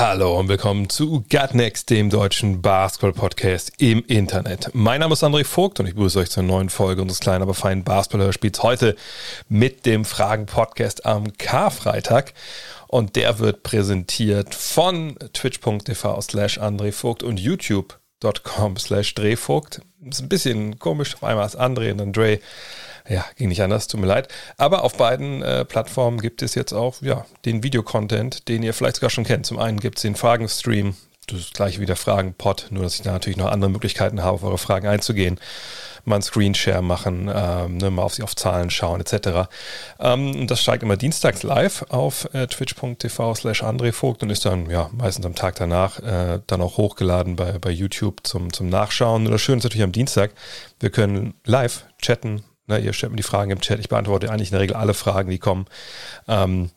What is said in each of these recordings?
Hallo und willkommen zu Gutnext, dem deutschen Basketball-Podcast im Internet. Mein Name ist André Vogt und ich begrüße euch zur neuen Folge unseres kleinen, aber feinen Basketball-Hörspiels heute mit dem Fragen-Podcast am Karfreitag. Und der wird präsentiert von twitch.tv slash André Vogt und youtube.com slash Drehvogt. Ist ein bisschen komisch, auf einmal ist André und dann. Ja, ging nicht anders, tut mir leid. Aber auf beiden äh, Plattformen gibt es jetzt auch ja, den Videocontent, den ihr vielleicht sogar schon kennt. Zum einen gibt es den Fragen-Stream, das gleiche wie der Fragen-Pod, nur dass ich da natürlich noch andere Möglichkeiten habe, auf eure Fragen einzugehen. Mal einen Screenshare machen, ähm, ne, mal auf, auf Zahlen schauen, etc. Ähm, das steigt immer dienstags live auf äh, twitch.tv slash Vogt und ist dann ja meistens am Tag danach äh, dann auch hochgeladen bei, bei YouTube zum, zum Nachschauen. Und das Schöne ist natürlich am Dienstag, wir können live chatten, Ne, ihr stellt mir die Fragen im Chat. Ich beantworte eigentlich in der Regel alle Fragen, die kommen. Ähm,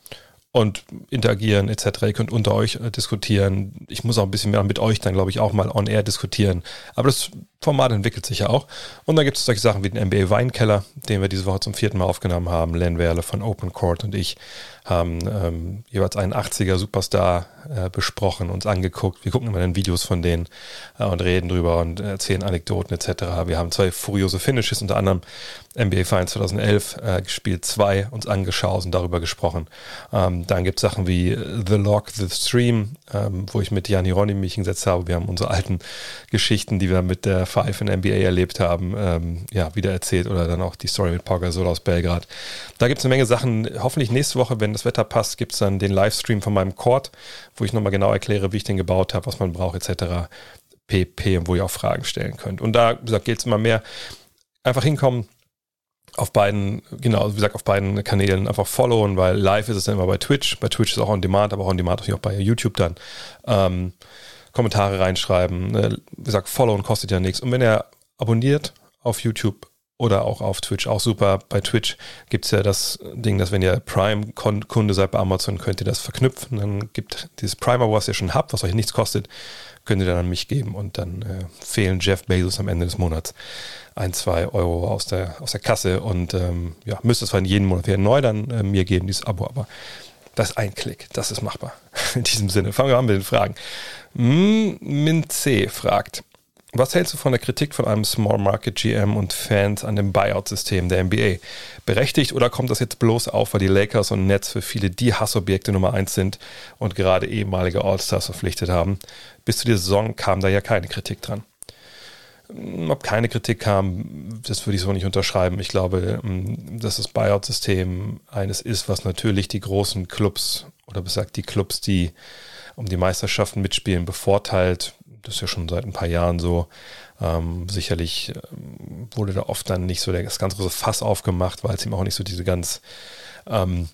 und interagieren etc. Ihr könnt unter euch äh, diskutieren. Ich muss auch ein bisschen mehr mit euch dann, glaube ich, auch mal on air diskutieren. Aber das Format entwickelt sich ja auch. Und dann gibt es solche Sachen wie den NBA Weinkeller, den wir diese Woche zum vierten Mal aufgenommen haben. Len Werle von Open Court und ich haben ähm, jeweils einen 80er Superstar äh, besprochen, uns angeguckt. Wir gucken immer dann Videos von denen äh, und reden drüber und erzählen Anekdoten etc. Wir haben zwei furiose Finishes, unter anderem NBA Finals 2011 äh, gespielt, zwei uns angeschaut und darüber gesprochen. Ähm, dann gibt es Sachen wie The Log, The Stream, ähm, wo ich mit Jan Hieronymi mich hingesetzt habe. Wir haben unsere alten Geschichten, die wir mit der Five in NBA erlebt haben, ähm, ja, wieder erzählt oder dann auch die Story mit Pau Gasol aus Belgrad. Da gibt es eine Menge Sachen. Hoffentlich nächste Woche, wenn das Wetter passt, gibt es dann den Livestream von meinem Court, wo ich nochmal genau erkläre, wie ich den gebaut habe, was man braucht, etc. pp. und wo ihr auch Fragen stellen könnt. Und da, wie gesagt, geht es immer mehr. Einfach hinkommen, auf beiden, genau, wie gesagt, auf beiden Kanälen einfach followen, weil live ist es dann immer bei Twitch. Bei Twitch ist auch on demand, aber auch on demand natürlich auch bei YouTube dann. Ähm, Kommentare reinschreiben. Ne? Wie gesagt, followen kostet ja nichts. Und wenn ihr abonniert auf YouTube oder auch auf Twitch, auch super. Bei Twitch gibt es ja das Ding, dass wenn ihr Prime-Kunde seid bei Amazon, könnt ihr das verknüpfen. Dann gibt dieses Primer, was ihr schon habt, was euch nichts kostet, könnt ihr dann an mich geben und dann äh, fehlen Jeff Bezos am Ende des Monats ein, zwei Euro aus der, aus der Kasse und ähm, ja, müsste es zwar in jedem Monat wieder neu dann äh, mir geben, dieses Abo, aber das ist ein Klick, das ist machbar. In diesem Sinne, fangen wir an mit den Fragen. Min C fragt, was hältst du von der Kritik von einem Small Market GM und Fans an dem Buyout-System der NBA? Berechtigt oder kommt das jetzt bloß auf, weil die Lakers und Nets für viele die Hassobjekte Nummer eins sind und gerade ehemalige All-Stars verpflichtet haben? Bis zu dieser Saison kam da ja keine Kritik dran. Ob keine Kritik kam, das würde ich so nicht unterschreiben. Ich glaube, ähm, dass das Buyout-System eines ist, was natürlich die großen Clubs oder besagt die Clubs, die um die Meisterschaften mitspielen, bevorteilt. Das ist ja schon seit ein paar Jahren so. Ähm, sicherlich ähm, wurde da oft dann nicht so das ganz große Fass aufgemacht, weil es ihm auch nicht so diese ganz ähm,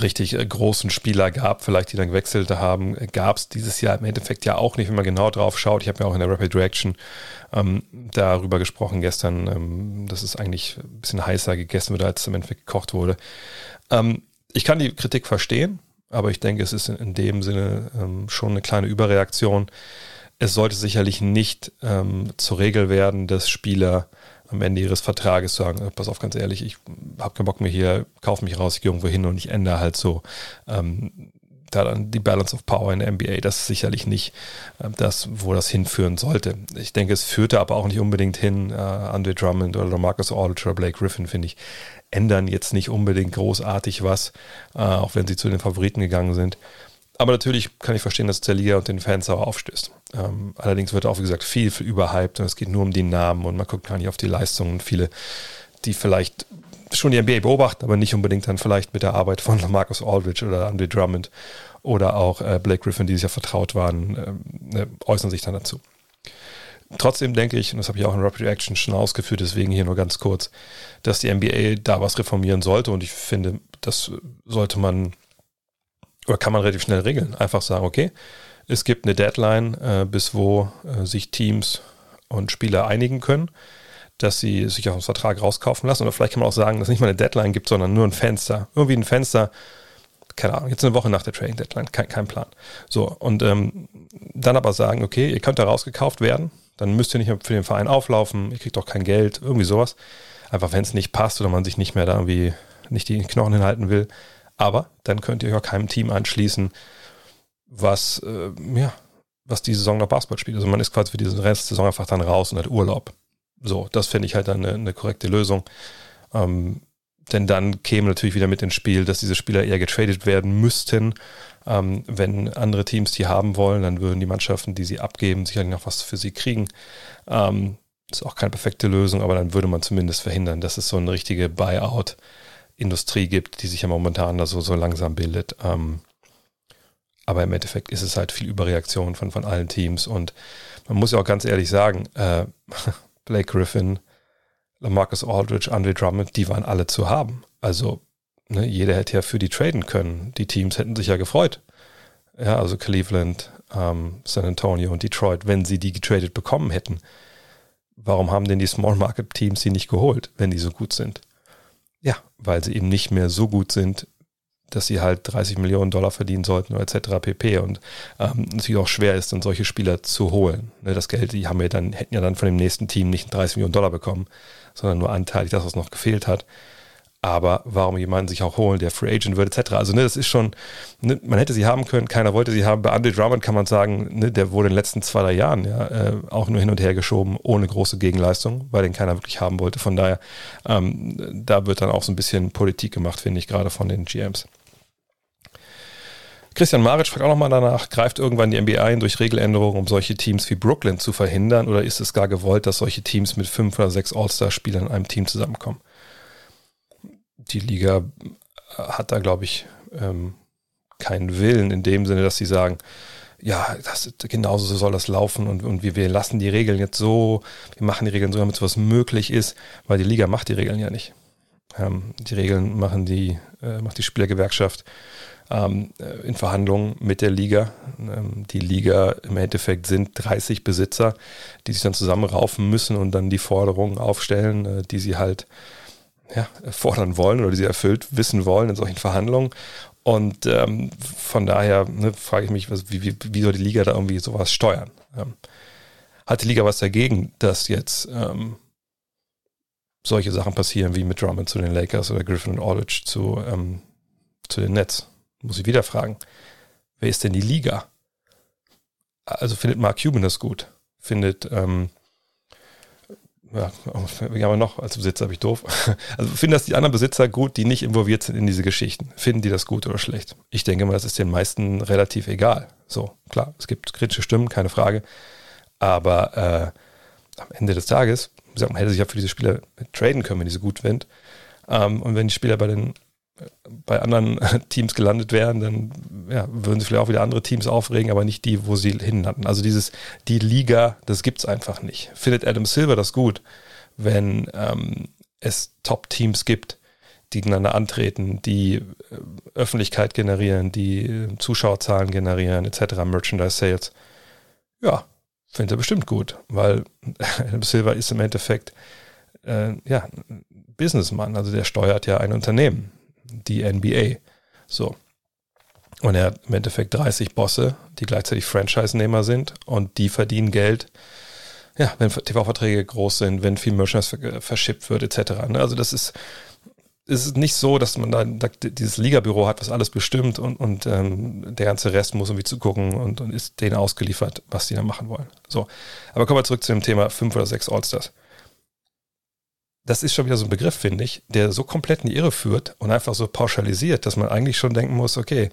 richtig äh, großen Spieler gab, vielleicht die dann gewechselt haben, gab es dieses Jahr im Endeffekt ja auch nicht, wenn man genau drauf schaut. Ich habe ja auch in der Rapid Reaction ähm, darüber gesprochen gestern, ähm, dass es eigentlich ein bisschen heißer gegessen wird, als im Endeffekt gekocht wurde. Ähm, ich kann die Kritik verstehen, aber ich denke, es ist in, in dem Sinne ähm, schon eine kleine Überreaktion. Es sollte sicherlich nicht ähm, zur Regel werden, dass Spieler am Ende ihres Vertrages sagen, äh, pass auf, ganz ehrlich, ich habe keinen Bock mehr hier, kaufe mich raus, ich gehe irgendwo hin und ich ändere halt so ähm, da dann die Balance of Power in der NBA. Das ist sicherlich nicht äh, das, wo das hinführen sollte. Ich denke, es führte aber auch nicht unbedingt hin. Äh, Andre Drummond oder Marcus Aldridge oder Blake Griffin, finde ich, ändern jetzt nicht unbedingt großartig was, äh, auch wenn sie zu den Favoriten gegangen sind. Aber natürlich kann ich verstehen, dass der Liga und den Fans sauer aufstößt. Ähm, allerdings wird auch, wie gesagt, viel, viel überhyped und es geht nur um die Namen und man guckt gar nicht auf die Leistungen. Viele, die vielleicht schon die NBA beobachten, aber nicht unbedingt dann vielleicht mit der Arbeit von Marcus Aldridge oder Andre Drummond oder auch äh, Blake Griffin, die sich ja vertraut waren, äh, ne, äußern sich dann dazu. Trotzdem denke ich, und das habe ich auch in Rapid Reaction schon ausgeführt, deswegen hier nur ganz kurz, dass die NBA da was reformieren sollte und ich finde, das sollte man oder kann man relativ schnell regeln. Einfach sagen, okay, es gibt eine Deadline, äh, bis wo äh, sich Teams und Spieler einigen können, dass sie sich aus dem Vertrag rauskaufen lassen. Oder vielleicht kann man auch sagen, dass es nicht mal eine Deadline gibt, sondern nur ein Fenster. Irgendwie ein Fenster, keine Ahnung, jetzt eine Woche nach der Trading Deadline, kein, kein Plan. So, und ähm, dann aber sagen, okay, ihr könnt da rausgekauft werden, dann müsst ihr nicht mehr für den Verein auflaufen, ihr kriegt auch kein Geld, irgendwie sowas. Einfach wenn es nicht passt oder man sich nicht mehr da irgendwie nicht die Knochen hinhalten will. Aber dann könnt ihr euch auch keinem Team anschließen, was, äh, ja, was die Saison noch Basketball spielt. Also man ist quasi für diese Restsaison einfach dann raus und hat Urlaub. So, das finde ich halt dann eine, eine korrekte Lösung. Ähm, denn dann käme natürlich wieder mit ins Spiel, dass diese Spieler eher getradet werden müssten. Ähm, wenn andere Teams die haben wollen, dann würden die Mannschaften, die sie abgeben, sicherlich noch was für sie kriegen. Ähm, ist auch keine perfekte Lösung, aber dann würde man zumindest verhindern, dass es so eine richtige Buyout-Industrie gibt, die sich ja momentan da so, so langsam bildet. Ähm, aber im Endeffekt ist es halt viel Überreaktion von, von allen Teams und man muss ja auch ganz ehrlich sagen, äh, Blake Griffin, Lamarcus Aldridge, Andre Drummond, die waren alle zu haben. Also ne, jeder hätte ja für die traden können. Die Teams hätten sich ja gefreut. Ja, also Cleveland, ähm, San Antonio und Detroit, wenn sie die getradet bekommen hätten. Warum haben denn die Small Market Teams sie nicht geholt, wenn die so gut sind? Ja, weil sie eben nicht mehr so gut sind, dass sie halt 30 Millionen Dollar verdienen sollten etc. pp. Und ähm, natürlich auch schwer ist, dann solche Spieler zu holen. Ne, das Geld, die haben wir dann, hätten ja dann von dem nächsten Team nicht 30 Millionen Dollar bekommen, sondern nur anteilig das, was noch gefehlt hat. Aber warum jemanden sich auch holen, der Free Agent wird, etc. Also, ne, das ist schon, ne, man hätte sie haben können, keiner wollte sie haben. Bei Andy Drummond kann man sagen, ne, der wurde in den letzten zwei, drei Jahren ja äh, auch nur hin und her geschoben, ohne große Gegenleistung, weil den keiner wirklich haben wollte. Von daher, ähm, da wird dann auch so ein bisschen Politik gemacht, finde ich, gerade von den GMs. Christian Maric fragt auch nochmal danach, greift irgendwann die NBA ein durch Regeländerungen, um solche Teams wie Brooklyn zu verhindern oder ist es gar gewollt, dass solche Teams mit fünf oder sechs All-Star-Spielern in einem Team zusammenkommen? Die Liga hat da, glaube ich, ähm, keinen Willen in dem Sinne, dass sie sagen, ja, das, genauso soll das laufen und, und wir, wir lassen die Regeln jetzt so, wir machen die Regeln so, damit sowas möglich ist, weil die Liga macht die Regeln ja nicht. Ähm, die Regeln machen die, äh, macht die Spielergewerkschaft ähm, äh, in Verhandlungen mit der Liga. Ähm, die Liga im Endeffekt sind 30 Besitzer, die sich dann zusammenraufen müssen und dann die Forderungen aufstellen, äh, die sie halt ja, fordern wollen oder die sie erfüllt wissen wollen in solchen Verhandlungen. Und ähm, von daher ne, frage ich mich, was, wie, wie, wie, soll die Liga da irgendwie sowas steuern? Ähm, hat die Liga was dagegen, dass jetzt ähm, solche Sachen passieren wie mit Drummond zu den Lakers oder Griffin und Aldridge zu, ähm, zu den Nets? muss ich wieder fragen, wer ist denn die Liga? Also findet Mark Cuban das gut? Findet, ähm, ja, haben wir noch als Besitzer, habe ich doof. Also finden das die anderen Besitzer gut, die nicht involviert sind in diese Geschichten? Finden die das gut oder schlecht? Ich denke mal, das ist den meisten relativ egal. So, klar, es gibt kritische Stimmen, keine Frage. Aber äh, am Ende des Tages, man hätte sich ja für diese Spieler traden können, wenn die so gut sind. Ähm, und wenn die Spieler bei den bei anderen Teams gelandet wären, dann ja, würden sich vielleicht auch wieder andere Teams aufregen, aber nicht die, wo sie hin hatten. Also dieses, die Liga, das gibt es einfach nicht. Findet Adam Silver das gut, wenn ähm, es Top-Teams gibt, die gegeneinander antreten, die äh, Öffentlichkeit generieren, die äh, Zuschauerzahlen generieren, etc., Merchandise-Sales. Ja, findet er bestimmt gut, weil Adam Silver ist im Endeffekt äh, ja, Businessman, also der steuert ja ein Unternehmen die NBA. So. Und er hat im Endeffekt 30 Bosse, die gleichzeitig Franchise-Nehmer sind und die verdienen Geld, ja, wenn TV-Verträge groß sind, wenn viel Merchandise verschippt wird, etc. Ne? Also das ist, ist nicht so, dass man da, da dieses Ligabüro hat, was alles bestimmt und, und ähm, der ganze Rest muss irgendwie zugucken und, und ist denen ausgeliefert, was die da machen wollen. So. Aber kommen wir zurück zu dem Thema fünf oder sechs Allstars das ist schon wieder so ein Begriff, finde ich, der so komplett in die Irre führt und einfach so pauschalisiert, dass man eigentlich schon denken muss, okay,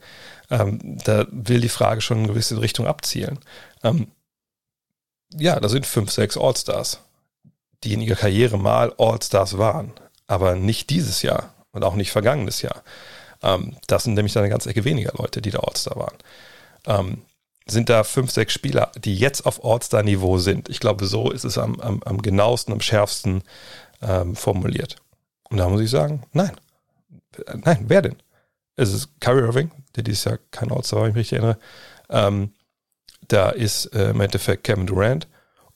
ähm, da will die Frage schon in eine gewisse Richtung abzielen. Ähm, ja, da sind fünf, sechs All-Stars, die in ihrer Karriere mal All-Stars waren, aber nicht dieses Jahr und auch nicht vergangenes Jahr. Ähm, das sind nämlich dann eine ganze Ecke weniger Leute, die da All-Star waren. Ähm, sind da fünf, sechs Spieler, die jetzt auf All-Star-Niveau sind. Ich glaube, so ist es am, am, am genauesten, am schärfsten ähm, formuliert. Und da muss ich sagen, nein. Nein, wer denn? Es ist Kyrie Irving, der dieses Jahr kein war, wenn ich mich richtig erinnere. Ähm, da ist äh, im Endeffekt Kevin Durant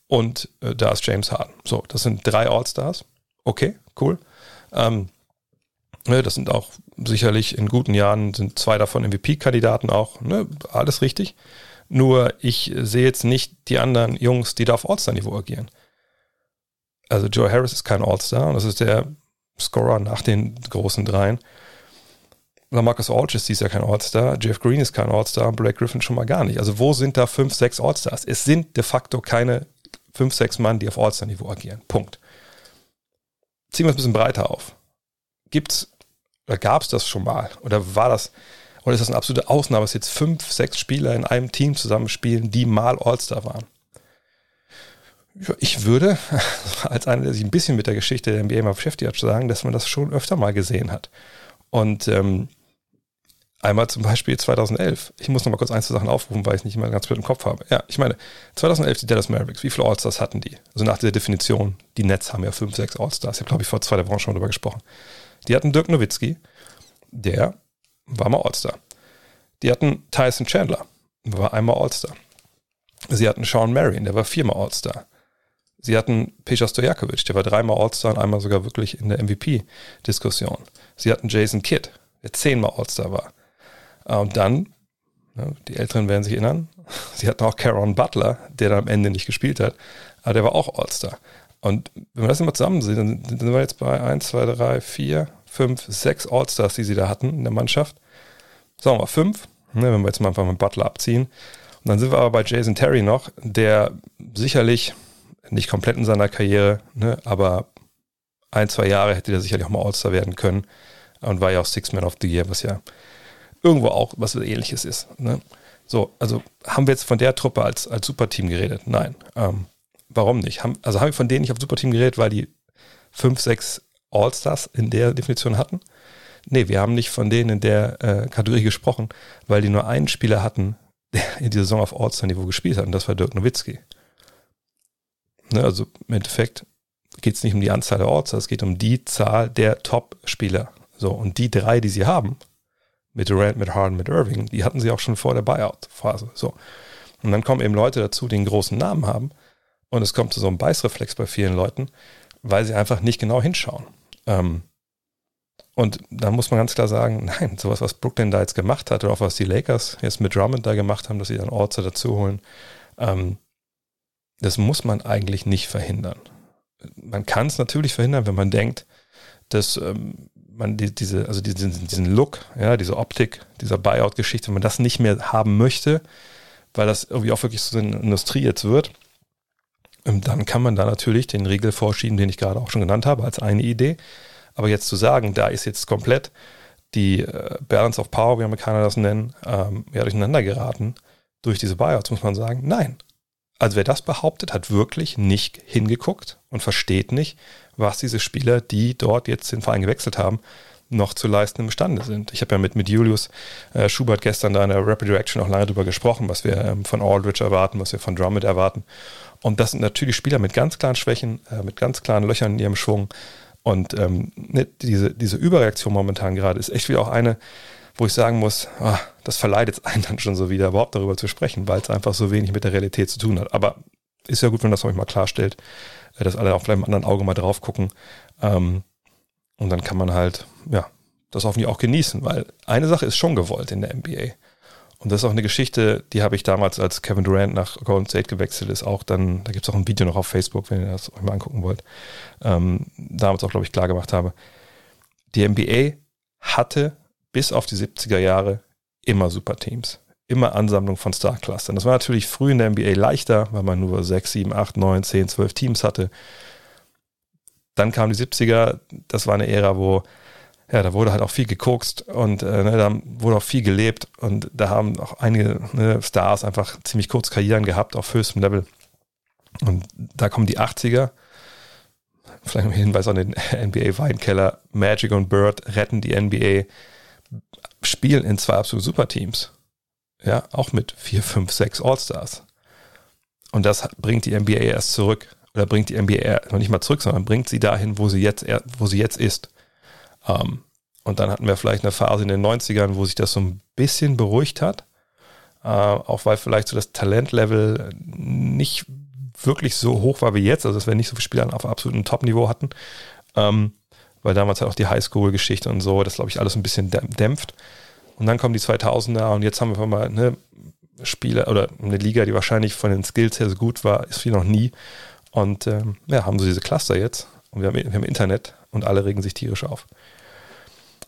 und äh, da ist James Harden. So, das sind drei All-Stars. Okay, cool. Ähm, ne, das sind auch sicherlich in guten Jahren sind zwei davon MVP-Kandidaten auch. Ne, alles richtig. Nur ich sehe jetzt nicht die anderen Jungs, die da auf All-Star-Niveau agieren. Also Joe Harris ist kein All-Star und das ist der Scorer nach den großen dreien. Lamarcus Aldridge ist dies Jahr kein All-Star, Jeff Green ist kein All-Star und Blake Griffin schon mal gar nicht. Also wo sind da fünf, sechs All-Stars? Es sind de facto keine fünf, sechs Mann, die auf All-Star-Niveau agieren. Punkt. Ziehen wir es ein bisschen breiter auf. Gibt's oder gab es das schon mal? Oder war das, oder ist das eine absolute Ausnahme, dass jetzt fünf, sechs Spieler in einem Team zusammenspielen, die mal All-Star waren? Ich würde, als einer, der sich ein bisschen mit der Geschichte der NBA mal beschäftigt hat, sagen, dass man das schon öfter mal gesehen hat. Und ähm, einmal zum Beispiel 2011. Ich muss noch mal kurz einzelne Sachen aufrufen, weil ich es nicht immer ganz mit im Kopf habe. Ja, ich meine, 2011 die Dallas Mavericks. Wie viele All-Stars hatten die? Also nach der Definition, die Nets haben ja fünf, sechs All-Stars. Ich habe, glaube ich, vor zwei Wochen schon darüber gesprochen. Die hatten Dirk Nowitzki, der war mal All-Star. Die hatten Tyson Chandler, war einmal All-Star. Sie hatten Sean Marion, der war viermal All-Star. Sie hatten Peja Stojakovic, der war dreimal All-Star und einmal sogar wirklich in der MVP-Diskussion. Sie hatten Jason Kidd, der zehnmal All-Star war. Äh, und dann, die Älteren werden sich erinnern, sie hatten auch Caron Butler, der dann am Ende nicht gespielt hat, aber der war auch All-Star. Und wenn wir das immer zusammen sehen, dann sind wir jetzt bei 1, 2, 3, 4, 5, 6 All-Stars, die sie da hatten in der Mannschaft. Sagen wir mal 5, ne, wenn wir jetzt mal einfach mit Butler abziehen. Und dann sind wir aber bei Jason Terry noch, der sicherlich nicht komplett in seiner Karriere, ne, aber ein, zwei Jahre hätte der sicherlich auch mal All-Star werden können und war ja auch Six Man of the Year, was ja irgendwo auch was ähnliches ist. Ne? So, also haben wir jetzt von der Truppe als, als Superteam geredet? Nein. Ähm, warum nicht? Haben, also haben wir von denen nicht auf Superteam geredet, weil die fünf, sechs All-Stars in der Definition hatten? Nee, wir haben nicht von denen in der äh, Kategorie gesprochen, weil die nur einen Spieler hatten, der in dieser Saison auf All-Star-Niveau gespielt hat, und das war Dirk Nowitzki. Ne, also im Endeffekt geht es nicht um die Anzahl der Orts, es geht um die Zahl der Top-Spieler. So, und die drei, die sie haben, mit Durant, mit Harden, mit Irving, die hatten sie auch schon vor der Buyout-Phase. So. Und dann kommen eben Leute dazu, die einen großen Namen haben. Und es kommt zu so einem Beißreflex bei vielen Leuten, weil sie einfach nicht genau hinschauen. Ähm, und da muss man ganz klar sagen, nein, sowas, was Brooklyn da jetzt gemacht hat, oder auch was die Lakers jetzt mit Drummond da gemacht haben, dass sie dann Orte dazu holen, ähm, das muss man eigentlich nicht verhindern. Man kann es natürlich verhindern, wenn man denkt, dass ähm, man die, diese, also diesen, diesen Look, ja, diese Optik, dieser Buyout-Geschichte, wenn man das nicht mehr haben möchte, weil das irgendwie auch wirklich so eine Industrie jetzt wird, ähm, dann kann man da natürlich den Riegel vorschieben, den ich gerade auch schon genannt habe, als eine Idee. Aber jetzt zu sagen, da ist jetzt komplett die äh, Balance of Power, wie Amerikaner das nennen, ähm, ja, durcheinander geraten durch diese Buyouts, muss man sagen, nein. Also wer das behauptet, hat wirklich nicht hingeguckt und versteht nicht, was diese Spieler, die dort jetzt den Verein gewechselt haben, noch zu leisten imstande sind. Ich habe ja mit, mit Julius äh, Schubert gestern da in der Rapid Reaction auch lange drüber gesprochen, was wir ähm, von Aldridge erwarten, was wir von Drummond erwarten. Und das sind natürlich Spieler mit ganz klaren Schwächen, äh, mit ganz klaren Löchern in ihrem Schwung. Und ähm, ne, diese, diese Überreaktion momentan gerade ist echt wieder auch eine, wo ich sagen muss, ah, das verleidet einen dann schon so wieder, überhaupt darüber zu sprechen, weil es einfach so wenig mit der Realität zu tun hat. Aber ist ja gut, wenn das euch mal klarstellt, äh, dass alle auch vielleicht mit einem anderen Auge mal drauf gucken. Ähm, und dann kann man halt, ja, das hoffentlich auch genießen, weil eine Sache ist schon gewollt in der NBA. Und das ist auch eine Geschichte, die habe ich damals, als Kevin Durant nach Golden State gewechselt ist, auch dann, da gibt es auch ein Video noch auf Facebook, wenn ihr das euch mal angucken wollt, ähm, damals auch, glaube ich, klar gemacht habe. Die NBA hatte bis auf die 70er Jahre immer Superteams. Immer Ansammlung von Star-Clustern. Das war natürlich früh in der NBA leichter, weil man nur 6, 7, 8, 9, 10, 12 Teams hatte. Dann kamen die 70er, das war eine Ära, wo ja, da wurde halt auch viel gekokst und äh, ne, da wurde auch viel gelebt und da haben auch einige ne, Stars einfach ziemlich kurz Karrieren gehabt auf höchstem Level. Und da kommen die 80er, vielleicht ein Hinweis an den NBA Weinkeller, Magic und Bird retten die NBA, spielen in zwei absolute Superteams. Ja, auch mit vier, fünf, sechs All-Stars. Und das bringt die NBA erst zurück. Oder bringt die NBA noch nicht mal zurück, sondern bringt sie dahin, wo sie jetzt, wo sie jetzt ist. Ähm, und dann hatten wir vielleicht eine Phase in den 90ern, wo sich das so ein bisschen beruhigt hat. Äh, auch weil vielleicht so das Talentlevel nicht wirklich so hoch war wie jetzt, also dass wir nicht so viele Spieler auf absolutem Top-Niveau hatten, ähm, weil damals halt auch die Highschool-Geschichte und so, das glaube ich alles ein bisschen dämpft. Und dann kommen die 2000er und jetzt haben wir mal eine Spieler oder eine Liga, die wahrscheinlich von den Skills her so gut war, ist wie noch nie. Und ähm, ja, haben so diese Cluster jetzt und wir haben, wir haben Internet und alle regen sich tierisch auf.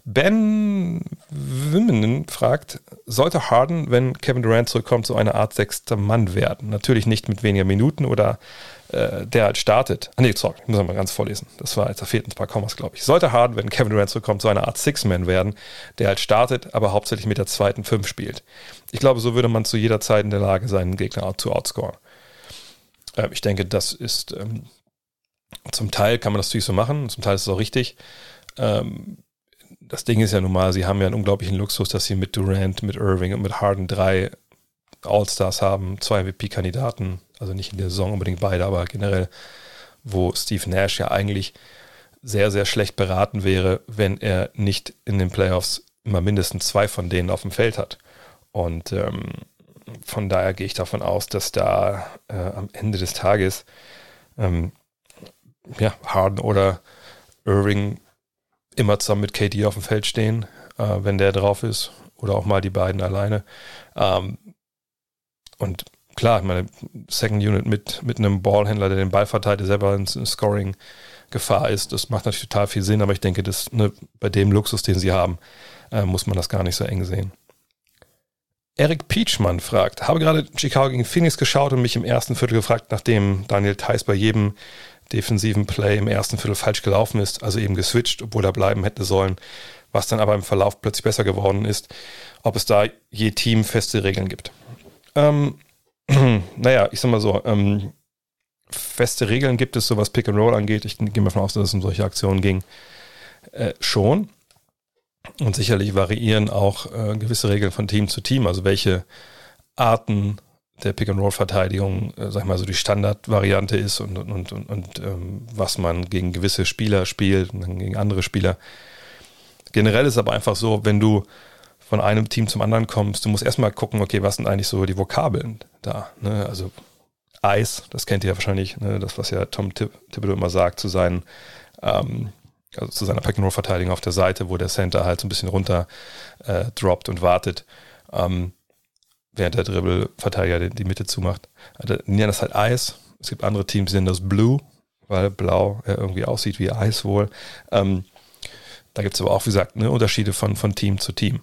Ben Wimmenen fragt, sollte Harden, wenn Kevin Durant zurückkommt, so eine Art sechster Mann werden? Natürlich nicht mit weniger Minuten oder äh, der halt startet. Ah, nee, sorry, ich muss mal ganz vorlesen. Das war jetzt, da fehlten ein paar Kommas, glaube ich. Sollte Harden, wenn Kevin Durant zurückkommt, so eine Art Six-Man werden, der halt startet, aber hauptsächlich mit der zweiten Fünf spielt. Ich glaube, so würde man zu jeder Zeit in der Lage sein, einen Gegner zu outscoren. Äh, ich denke, das ist ähm, zum Teil kann man das natürlich so machen, zum Teil ist es auch richtig. Ähm, das Ding ist ja nun mal, sie haben ja einen unglaublichen Luxus, dass sie mit Durant, mit Irving und mit Harden drei All-Stars haben, zwei MVP-Kandidaten, also nicht in der Saison unbedingt beide, aber generell, wo Steve Nash ja eigentlich sehr, sehr schlecht beraten wäre, wenn er nicht in den Playoffs immer mindestens zwei von denen auf dem Feld hat. Und ähm, von daher gehe ich davon aus, dass da äh, am Ende des Tages ähm, ja, Harden oder Irving immer zusammen mit KD auf dem Feld stehen, äh, wenn der drauf ist. Oder auch mal die beiden alleine. Ähm, und klar, meine Second Unit mit, mit einem Ballhändler, der den Ball verteilt, der selber in Scoring-Gefahr ist, das macht natürlich total viel Sinn, aber ich denke, dass ne, bei dem Luxus, den sie haben, äh, muss man das gar nicht so eng sehen. Eric Peachmann fragt, habe gerade Chicago gegen Phoenix geschaut und mich im ersten Viertel gefragt, nachdem Daniel Theiss bei jedem defensiven Play im ersten Viertel falsch gelaufen ist, also eben geswitcht, obwohl er bleiben hätte sollen, was dann aber im Verlauf plötzlich besser geworden ist, ob es da je Team feste Regeln gibt. Ähm, naja, ich sag mal so, ähm, feste Regeln gibt es, so was Pick and Roll angeht. Ich gehe mal davon aus, dass es um solche Aktionen ging. Äh, schon. Und sicherlich variieren auch äh, gewisse Regeln von Team zu Team, also welche Arten der Pick-and-Roll-Verteidigung, äh, sag ich mal, so die Standardvariante ist und, und, und, und ähm, was man gegen gewisse Spieler spielt und dann gegen andere Spieler. Generell ist aber einfach so, wenn du von einem Team zum anderen kommst, du musst erstmal gucken, okay, was sind eigentlich so die Vokabeln da? Ne? Also Eis, das kennt ihr ja wahrscheinlich, ne? das, was ja Tom Thibodeau immer sagt zu seinen, ähm, also zu seiner Pick-and-Roll-Verteidigung auf der Seite, wo der Center halt so ein bisschen runter äh, droppt und wartet. Ähm, während der Dribbelverteidiger die Mitte zumacht. Also, die nennen das halt Eis. Es gibt andere Teams, die nennen das Blue, weil Blau ja irgendwie aussieht wie Eis wohl. Ähm, da gibt es aber auch, wie gesagt, ne, Unterschiede von, von Team zu Team.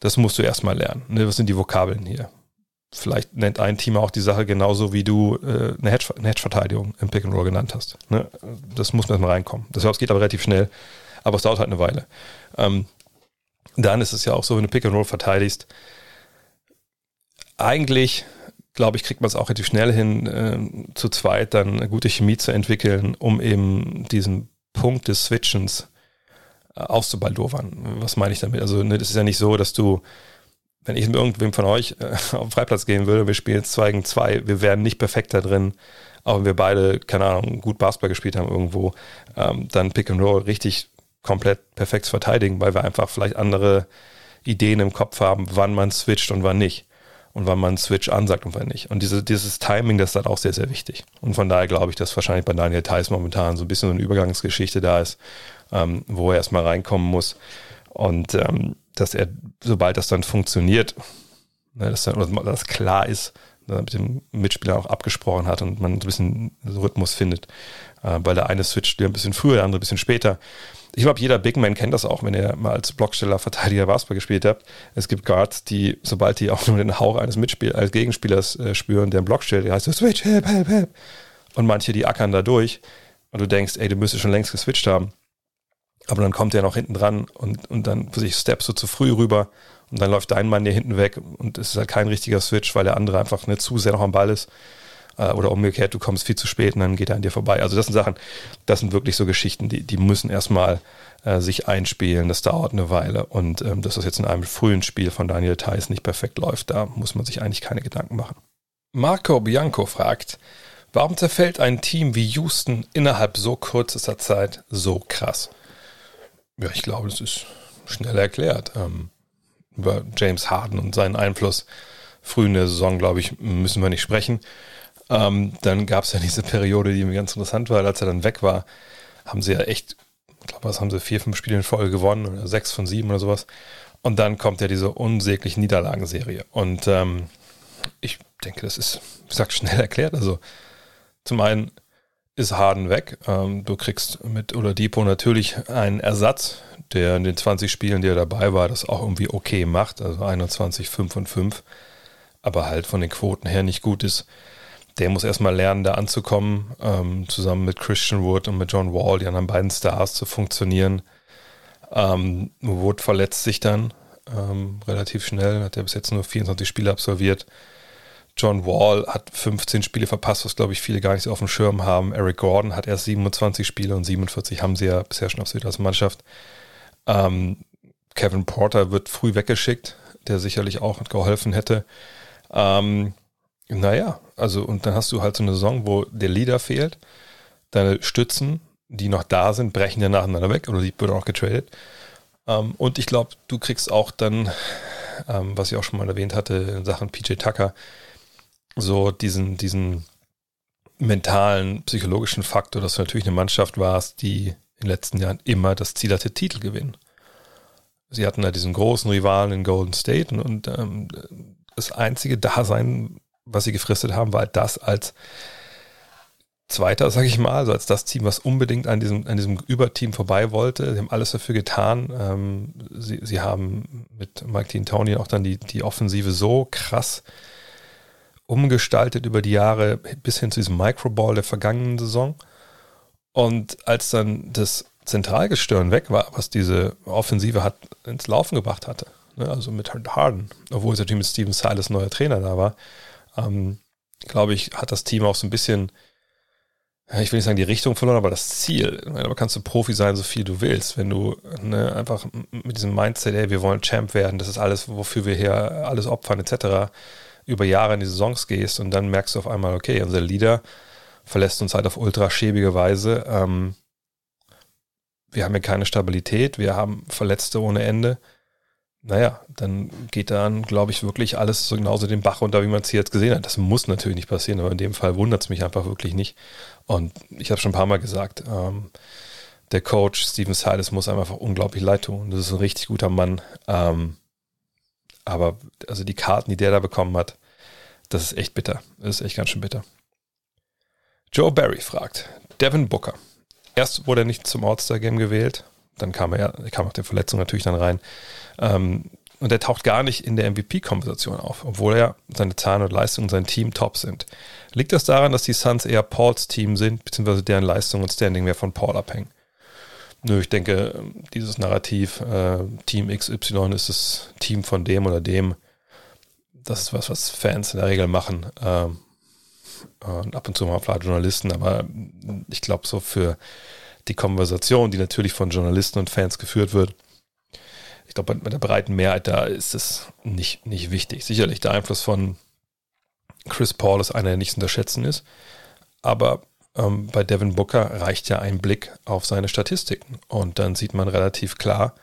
Das musst du erstmal lernen. Ne? Was sind die Vokabeln hier? Vielleicht nennt ein Team auch die Sache genauso, wie du äh, eine, Hedge, eine Hedge-Verteidigung im Pick and Roll genannt hast. Ne? Das muss man erstmal reinkommen. Das heißt, geht aber relativ schnell, aber es dauert halt eine Weile. Ähm, dann ist es ja auch so, wenn du Pick and Roll verteidigst, eigentlich, glaube ich, kriegt man es auch relativ schnell hin, äh, zu zweit dann eine gute Chemie zu entwickeln, um eben diesen Punkt des Switchens auszubaldowern. Was meine ich damit? Also, ne, das ist ja nicht so, dass du, wenn ich mit irgendwem von euch äh, auf den Freiplatz gehen würde, wir spielen jetzt 2 gegen 2, wir wären nicht perfekt da drin, auch wenn wir beide, keine Ahnung, gut Basketball gespielt haben irgendwo, ähm, dann Pick and Roll richtig komplett perfekt verteidigen, weil wir einfach vielleicht andere Ideen im Kopf haben, wann man switcht und wann nicht und wann man Switch ansagt und wann nicht. Und diese, dieses Timing, das ist dann auch sehr, sehr wichtig. Und von daher glaube ich, dass wahrscheinlich bei Daniel Theiss momentan so ein bisschen so eine Übergangsgeschichte da ist, ähm, wo er erstmal reinkommen muss. Und ähm, dass er, sobald das dann funktioniert, ne, dass dann dass klar ist, ne, mit dem Mitspieler auch abgesprochen hat und man ein bisschen Rhythmus findet, äh, weil der eine switcht ein bisschen früher, der andere ein bisschen später ich glaube, jeder Big Man kennt das auch, wenn ihr mal als Blocksteller, Verteidiger Basketball gespielt habt. Es gibt Guards, die, sobald die auch nur den Hauch eines Mitspiel als Gegenspielers äh, spüren, der einen Block stellt, der heißt so, Switch, help, help, help. Und manche, die ackern da durch und du denkst, ey, du müsstest schon längst geswitcht haben. Aber dann kommt der noch hinten dran und, und dann für sich steppst du zu früh rüber und dann läuft dein Mann dir hinten weg und es ist halt kein richtiger Switch, weil der andere einfach nicht zu sehr noch am Ball ist. Äh, oder umgekehrt, du kommst viel zu spät und dann geht er an dir vorbei. Also das sind Sachen, das sind wirklich so Geschichten, die, die müssen erstmal äh, sich einspielen. Das dauert eine Weile. Und ähm, dass das jetzt in einem frühen Spiel von Daniel Theiss nicht perfekt läuft, da muss man sich eigentlich keine Gedanken machen. Marco Bianco fragt, warum zerfällt ein Team wie Houston innerhalb so kürzester Zeit so krass? Ja, ich glaube, das ist schnell erklärt. Ähm, über James Harden und seinen Einfluss früh in der Saison, glaube ich, müssen wir nicht sprechen. Ähm, dann gab es ja diese Periode, die mir ganz interessant war, als er dann weg war, haben sie ja echt, ich glaube, was haben sie, vier, fünf Spiele in Folge gewonnen oder sechs von sieben oder sowas. Und dann kommt ja diese unsägliche Niederlagenserie. Und ähm, ich denke, das ist, wie gesagt, schnell erklärt. Also zum einen ist Harden weg. Ähm, du kriegst mit Oladipo natürlich einen Ersatz, der in den 20 Spielen, die er dabei war, das auch irgendwie okay macht. Also 21, 5 und 5. Aber halt von den Quoten her nicht gut ist. Der muss erstmal lernen, da anzukommen, ähm, zusammen mit Christian Wood und mit John Wall, die anderen beiden Stars zu funktionieren. Ähm, Wood verletzt sich dann ähm, relativ schnell, hat er bis jetzt nur 24 Spiele absolviert. John Wall hat 15 Spiele verpasst, was glaube ich viele gar nicht so auf dem Schirm haben. Eric Gordon hat erst 27 Spiele und 47 haben sie ja bisher schon auf als Mannschaft. Ähm, Kevin Porter wird früh weggeschickt, der sicherlich auch geholfen hätte. Ähm, naja, also und dann hast du halt so eine Saison, wo der Leader fehlt. Deine Stützen, die noch da sind, brechen ja nacheinander weg oder die wird auch getradet. Ähm, und ich glaube, du kriegst auch dann, ähm, was ich auch schon mal erwähnt hatte, in Sachen PJ Tucker, so diesen, diesen mentalen, psychologischen Faktor, dass du natürlich eine Mannschaft warst, die in den letzten Jahren immer das Ziel hatte, Titel gewinnen. Sie hatten da diesen großen Rivalen in Golden State und, und ähm, das einzige Dasein, was sie gefristet haben, war das als Zweiter, sage ich mal, also als das Team, was unbedingt an diesem, an diesem Überteam vorbei wollte. Sie haben alles dafür getan. Ähm, sie, sie haben mit Mike Tony auch dann die, die Offensive so krass umgestaltet über die Jahre bis hin zu diesem Microball der vergangenen Saison. Und als dann das Zentralgestirn weg war, was diese Offensive hat ins Laufen gebracht hatte, ne, also mit Harden, obwohl es natürlich mit Steven Silas neuer Trainer da war, ähm, glaube ich, hat das Team auch so ein bisschen ich will nicht sagen die Richtung verloren, aber das Ziel. Aber kannst du Profi sein, so viel du willst. Wenn du ne, einfach mit diesem Mindset, ey, wir wollen Champ werden, das ist alles, wofür wir hier alles opfern, etc., über Jahre in die Saisons gehst und dann merkst du auf einmal, okay, unser Leader verlässt uns halt auf ultra schäbige Weise. Ähm, wir haben hier keine Stabilität, wir haben Verletzte ohne Ende naja, dann geht dann, glaube ich, wirklich alles so genauso den Bach runter, wie man es hier jetzt gesehen hat. Das muss natürlich nicht passieren, aber in dem Fall wundert es mich einfach wirklich nicht. Und ich habe schon ein paar Mal gesagt, ähm, der Coach Steven Silas muss einem einfach unglaublich leid tun. Das ist ein richtig guter Mann. Ähm, aber also die Karten, die der da bekommen hat, das ist echt bitter. Das ist echt ganz schön bitter. Joe Barry fragt, Devin Booker. Erst wurde er nicht zum All-Star-Game gewählt, dann kam er, kam auch der Verletzung natürlich dann rein. Ähm, und er taucht gar nicht in der MVP-Konversation auf, obwohl er seine Zahlen und Leistungen und sein Team top sind. Liegt das daran, dass die Suns eher Pauls Team sind, beziehungsweise deren Leistung und Standing mehr von Paul abhängen? Nö, ich denke, dieses Narrativ, äh, Team XY ist das Team von dem oder dem, das ist was, was Fans in der Regel machen. Ähm, äh, ab und zu mal vielleicht Journalisten, aber ich glaube, so für die Konversation, die natürlich von Journalisten und Fans geführt wird, ich glaube, mit der breiten Mehrheit da ist es nicht, nicht wichtig. Sicherlich der Einfluss von Chris Paul ist einer, der nicht zu unterschätzen ist. Aber ähm, bei Devin Booker reicht ja ein Blick auf seine Statistiken. Und dann sieht man relativ klar,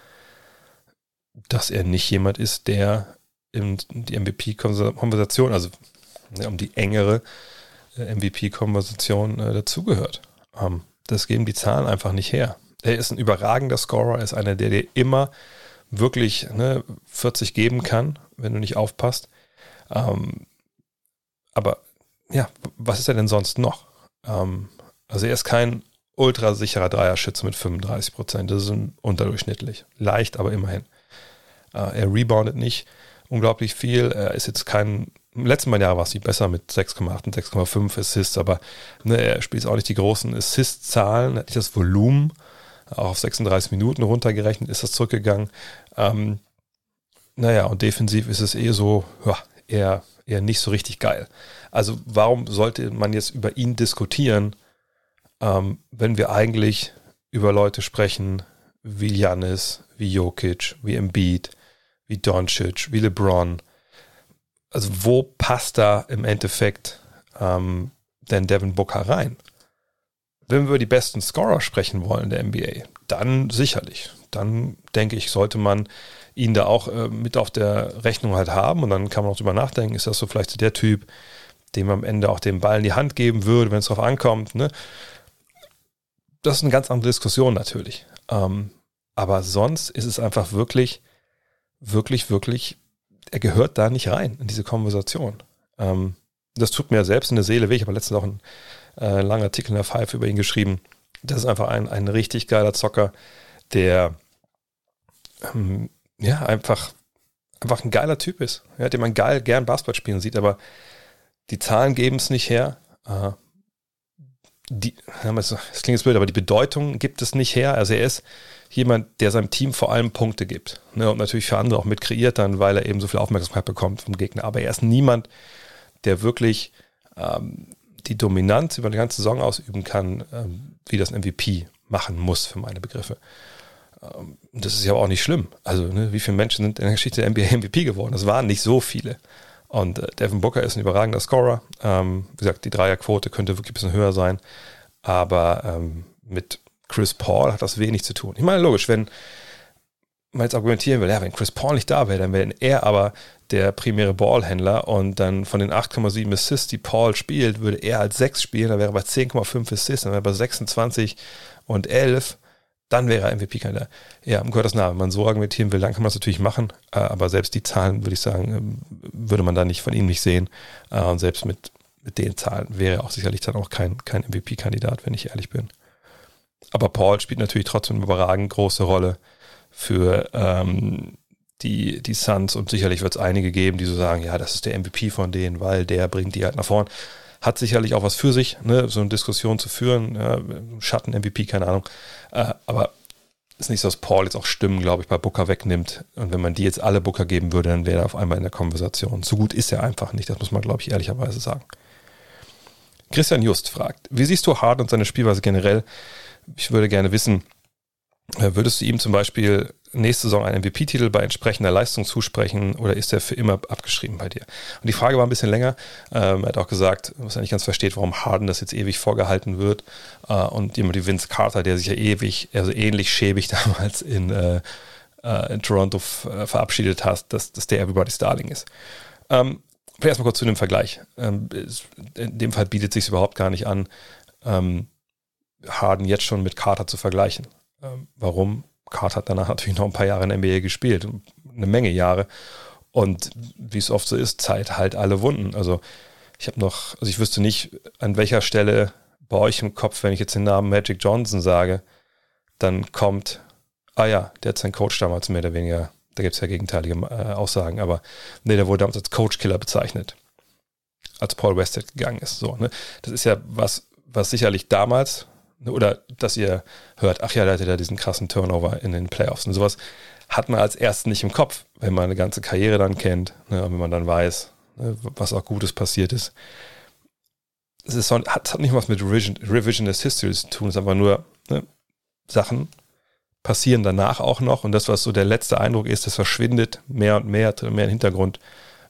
dass er nicht jemand ist, der in die MVP-Konversation, also um die engere äh, MVP-Konversation äh, dazugehört. Ähm, das geben die Zahlen einfach nicht her. Er ist ein überragender Scorer, er ist einer, der dir immer wirklich ne, 40 geben kann, wenn du nicht aufpasst. Ähm, aber ja, was ist er denn sonst noch? Ähm, also er ist kein ultra sicherer Dreierschütze mit 35 Prozent. Das ist unterdurchschnittlich. Leicht, aber immerhin. Äh, er reboundet nicht unglaublich viel. Er ist jetzt kein. Im letzten Jahr war es nicht besser mit 6,8 und 6,5 Assists, aber ne, er spielt auch nicht die großen Assist-Zahlen, hat nicht das Volumen auch auf 36 Minuten runtergerechnet ist das zurückgegangen. Ähm, naja, und defensiv ist es eh so, ja, eher, eher nicht so richtig geil. Also warum sollte man jetzt über ihn diskutieren, ähm, wenn wir eigentlich über Leute sprechen wie Janis, wie Jokic, wie Embiid, wie Doncic, wie LeBron. Also wo passt da im Endeffekt ähm, denn Devin Booker rein? Wenn wir über die besten Scorer sprechen wollen der NBA, dann sicherlich. Dann denke ich, sollte man ihn da auch äh, mit auf der Rechnung halt haben und dann kann man auch drüber nachdenken, ist das so vielleicht der Typ, dem am Ende auch den Ball in die Hand geben würde, wenn es darauf ankommt. Ne? Das ist eine ganz andere Diskussion natürlich. Ähm, aber sonst ist es einfach wirklich, wirklich, wirklich, er gehört da nicht rein in diese Konversation. Ähm, das tut mir selbst in der Seele weh. Ich habe letztens auch einen äh, langen Artikel in der Five über ihn geschrieben. Das ist einfach ein, ein richtig geiler Zocker, der ähm, ja einfach, einfach ein geiler Typ ist, ja, den man geil gern Basketball spielen sieht, aber die Zahlen geben es nicht her. Äh, die, das klingt jetzt blöd, aber die Bedeutung gibt es nicht her. Also er ist jemand, der seinem Team vor allem Punkte gibt. Ne, und natürlich für andere auch mit kreiert dann, weil er eben so viel Aufmerksamkeit bekommt vom Gegner. Aber er ist niemand, der wirklich ähm, die Dominanz über die ganze Saison ausüben kann, ähm, wie das ein MVP machen muss, für meine Begriffe. Ähm, das ist ja auch nicht schlimm. Also, ne, wie viele Menschen sind in der Geschichte der NBA MVP geworden? Das waren nicht so viele. Und äh, Devin Booker ist ein überragender Scorer. Ähm, wie gesagt, die Dreierquote könnte wirklich ein bisschen höher sein. Aber ähm, mit Chris Paul hat das wenig zu tun. Ich meine, logisch, wenn man jetzt argumentieren will, ja, wenn Chris Paul nicht da wäre, dann wäre er aber der primäre Ballhändler und dann von den 8,7 Assists, die Paul spielt, würde er als 6 spielen, dann wäre er bei 10,5 Assists, dann wäre er bei 26 und 11 dann wäre er MVP-Kandidat. Ja, um Gottes Namen, wenn man so argumentieren will, dann kann man es natürlich machen, äh, aber selbst die Zahlen, würde ich sagen, ähm, würde man da nicht von ihm nicht sehen. Äh, und selbst mit, mit den Zahlen wäre er auch sicherlich dann auch kein, kein MVP-Kandidat, wenn ich ehrlich bin. Aber Paul spielt natürlich trotzdem eine überragend große Rolle für ähm, die, die Suns und sicherlich wird es einige geben, die so sagen, ja, das ist der MVP von denen, weil der bringt die halt nach vorn. Hat sicherlich auch was für sich, ne, so eine Diskussion zu führen, ja, Schatten-MVP, keine Ahnung. Äh, aber ist nicht so, dass Paul jetzt auch Stimmen, glaube ich, bei Booker wegnimmt. Und wenn man die jetzt alle Booker geben würde, dann wäre er auf einmal in der Konversation. So gut ist er einfach nicht, das muss man, glaube ich, ehrlicherweise sagen. Christian Just fragt, wie siehst du Harden und seine Spielweise generell? Ich würde gerne wissen, äh, würdest du ihm zum Beispiel nächste Saison einen MVP-Titel bei entsprechender Leistung zusprechen oder ist er für immer abgeschrieben bei dir? Und die Frage war ein bisschen länger. Ähm, er hat auch gesagt, was er nicht ganz versteht, warum Harden das jetzt ewig vorgehalten wird. Äh, und jemand wie Vince Carter, der sich ja ewig, also ähnlich schäbig damals in, äh, äh in Toronto äh, verabschiedet hat, dass, dass der Everybody's Darling ist. Ähm, vielleicht erstmal kurz zu dem Vergleich. Ähm, in dem Fall bietet sich überhaupt gar nicht an, ähm, Harden jetzt schon mit Carter zu vergleichen. Ähm, warum? Carter hat danach natürlich noch ein paar Jahre in der NBA gespielt, eine Menge Jahre. Und wie es oft so ist, Zeit halt alle Wunden. Also ich habe noch, also ich wüsste nicht, an welcher Stelle bei euch im Kopf, wenn ich jetzt den Namen Magic Johnson sage, dann kommt, ah ja, der hat seinen Coach damals mehr oder weniger, da gibt es ja gegenteilige äh, Aussagen, aber nee, der wurde damals als Coach-Killer bezeichnet, als Paul Westhead gegangen ist. So, ne? Das ist ja was, was sicherlich damals oder dass ihr hört, ach ja, der hatte da diesen krassen Turnover in den Playoffs und sowas, hat man als erstes nicht im Kopf, wenn man eine ganze Karriere dann kennt, ne, wenn man dann weiß, ne, was auch Gutes passiert ist. Es ist hat, hat nicht was mit Revision, Revisionist History zu tun, es ist einfach nur ne, Sachen passieren danach auch noch und das, was so der letzte Eindruck ist, das verschwindet mehr und mehr, mehr im Hintergrund,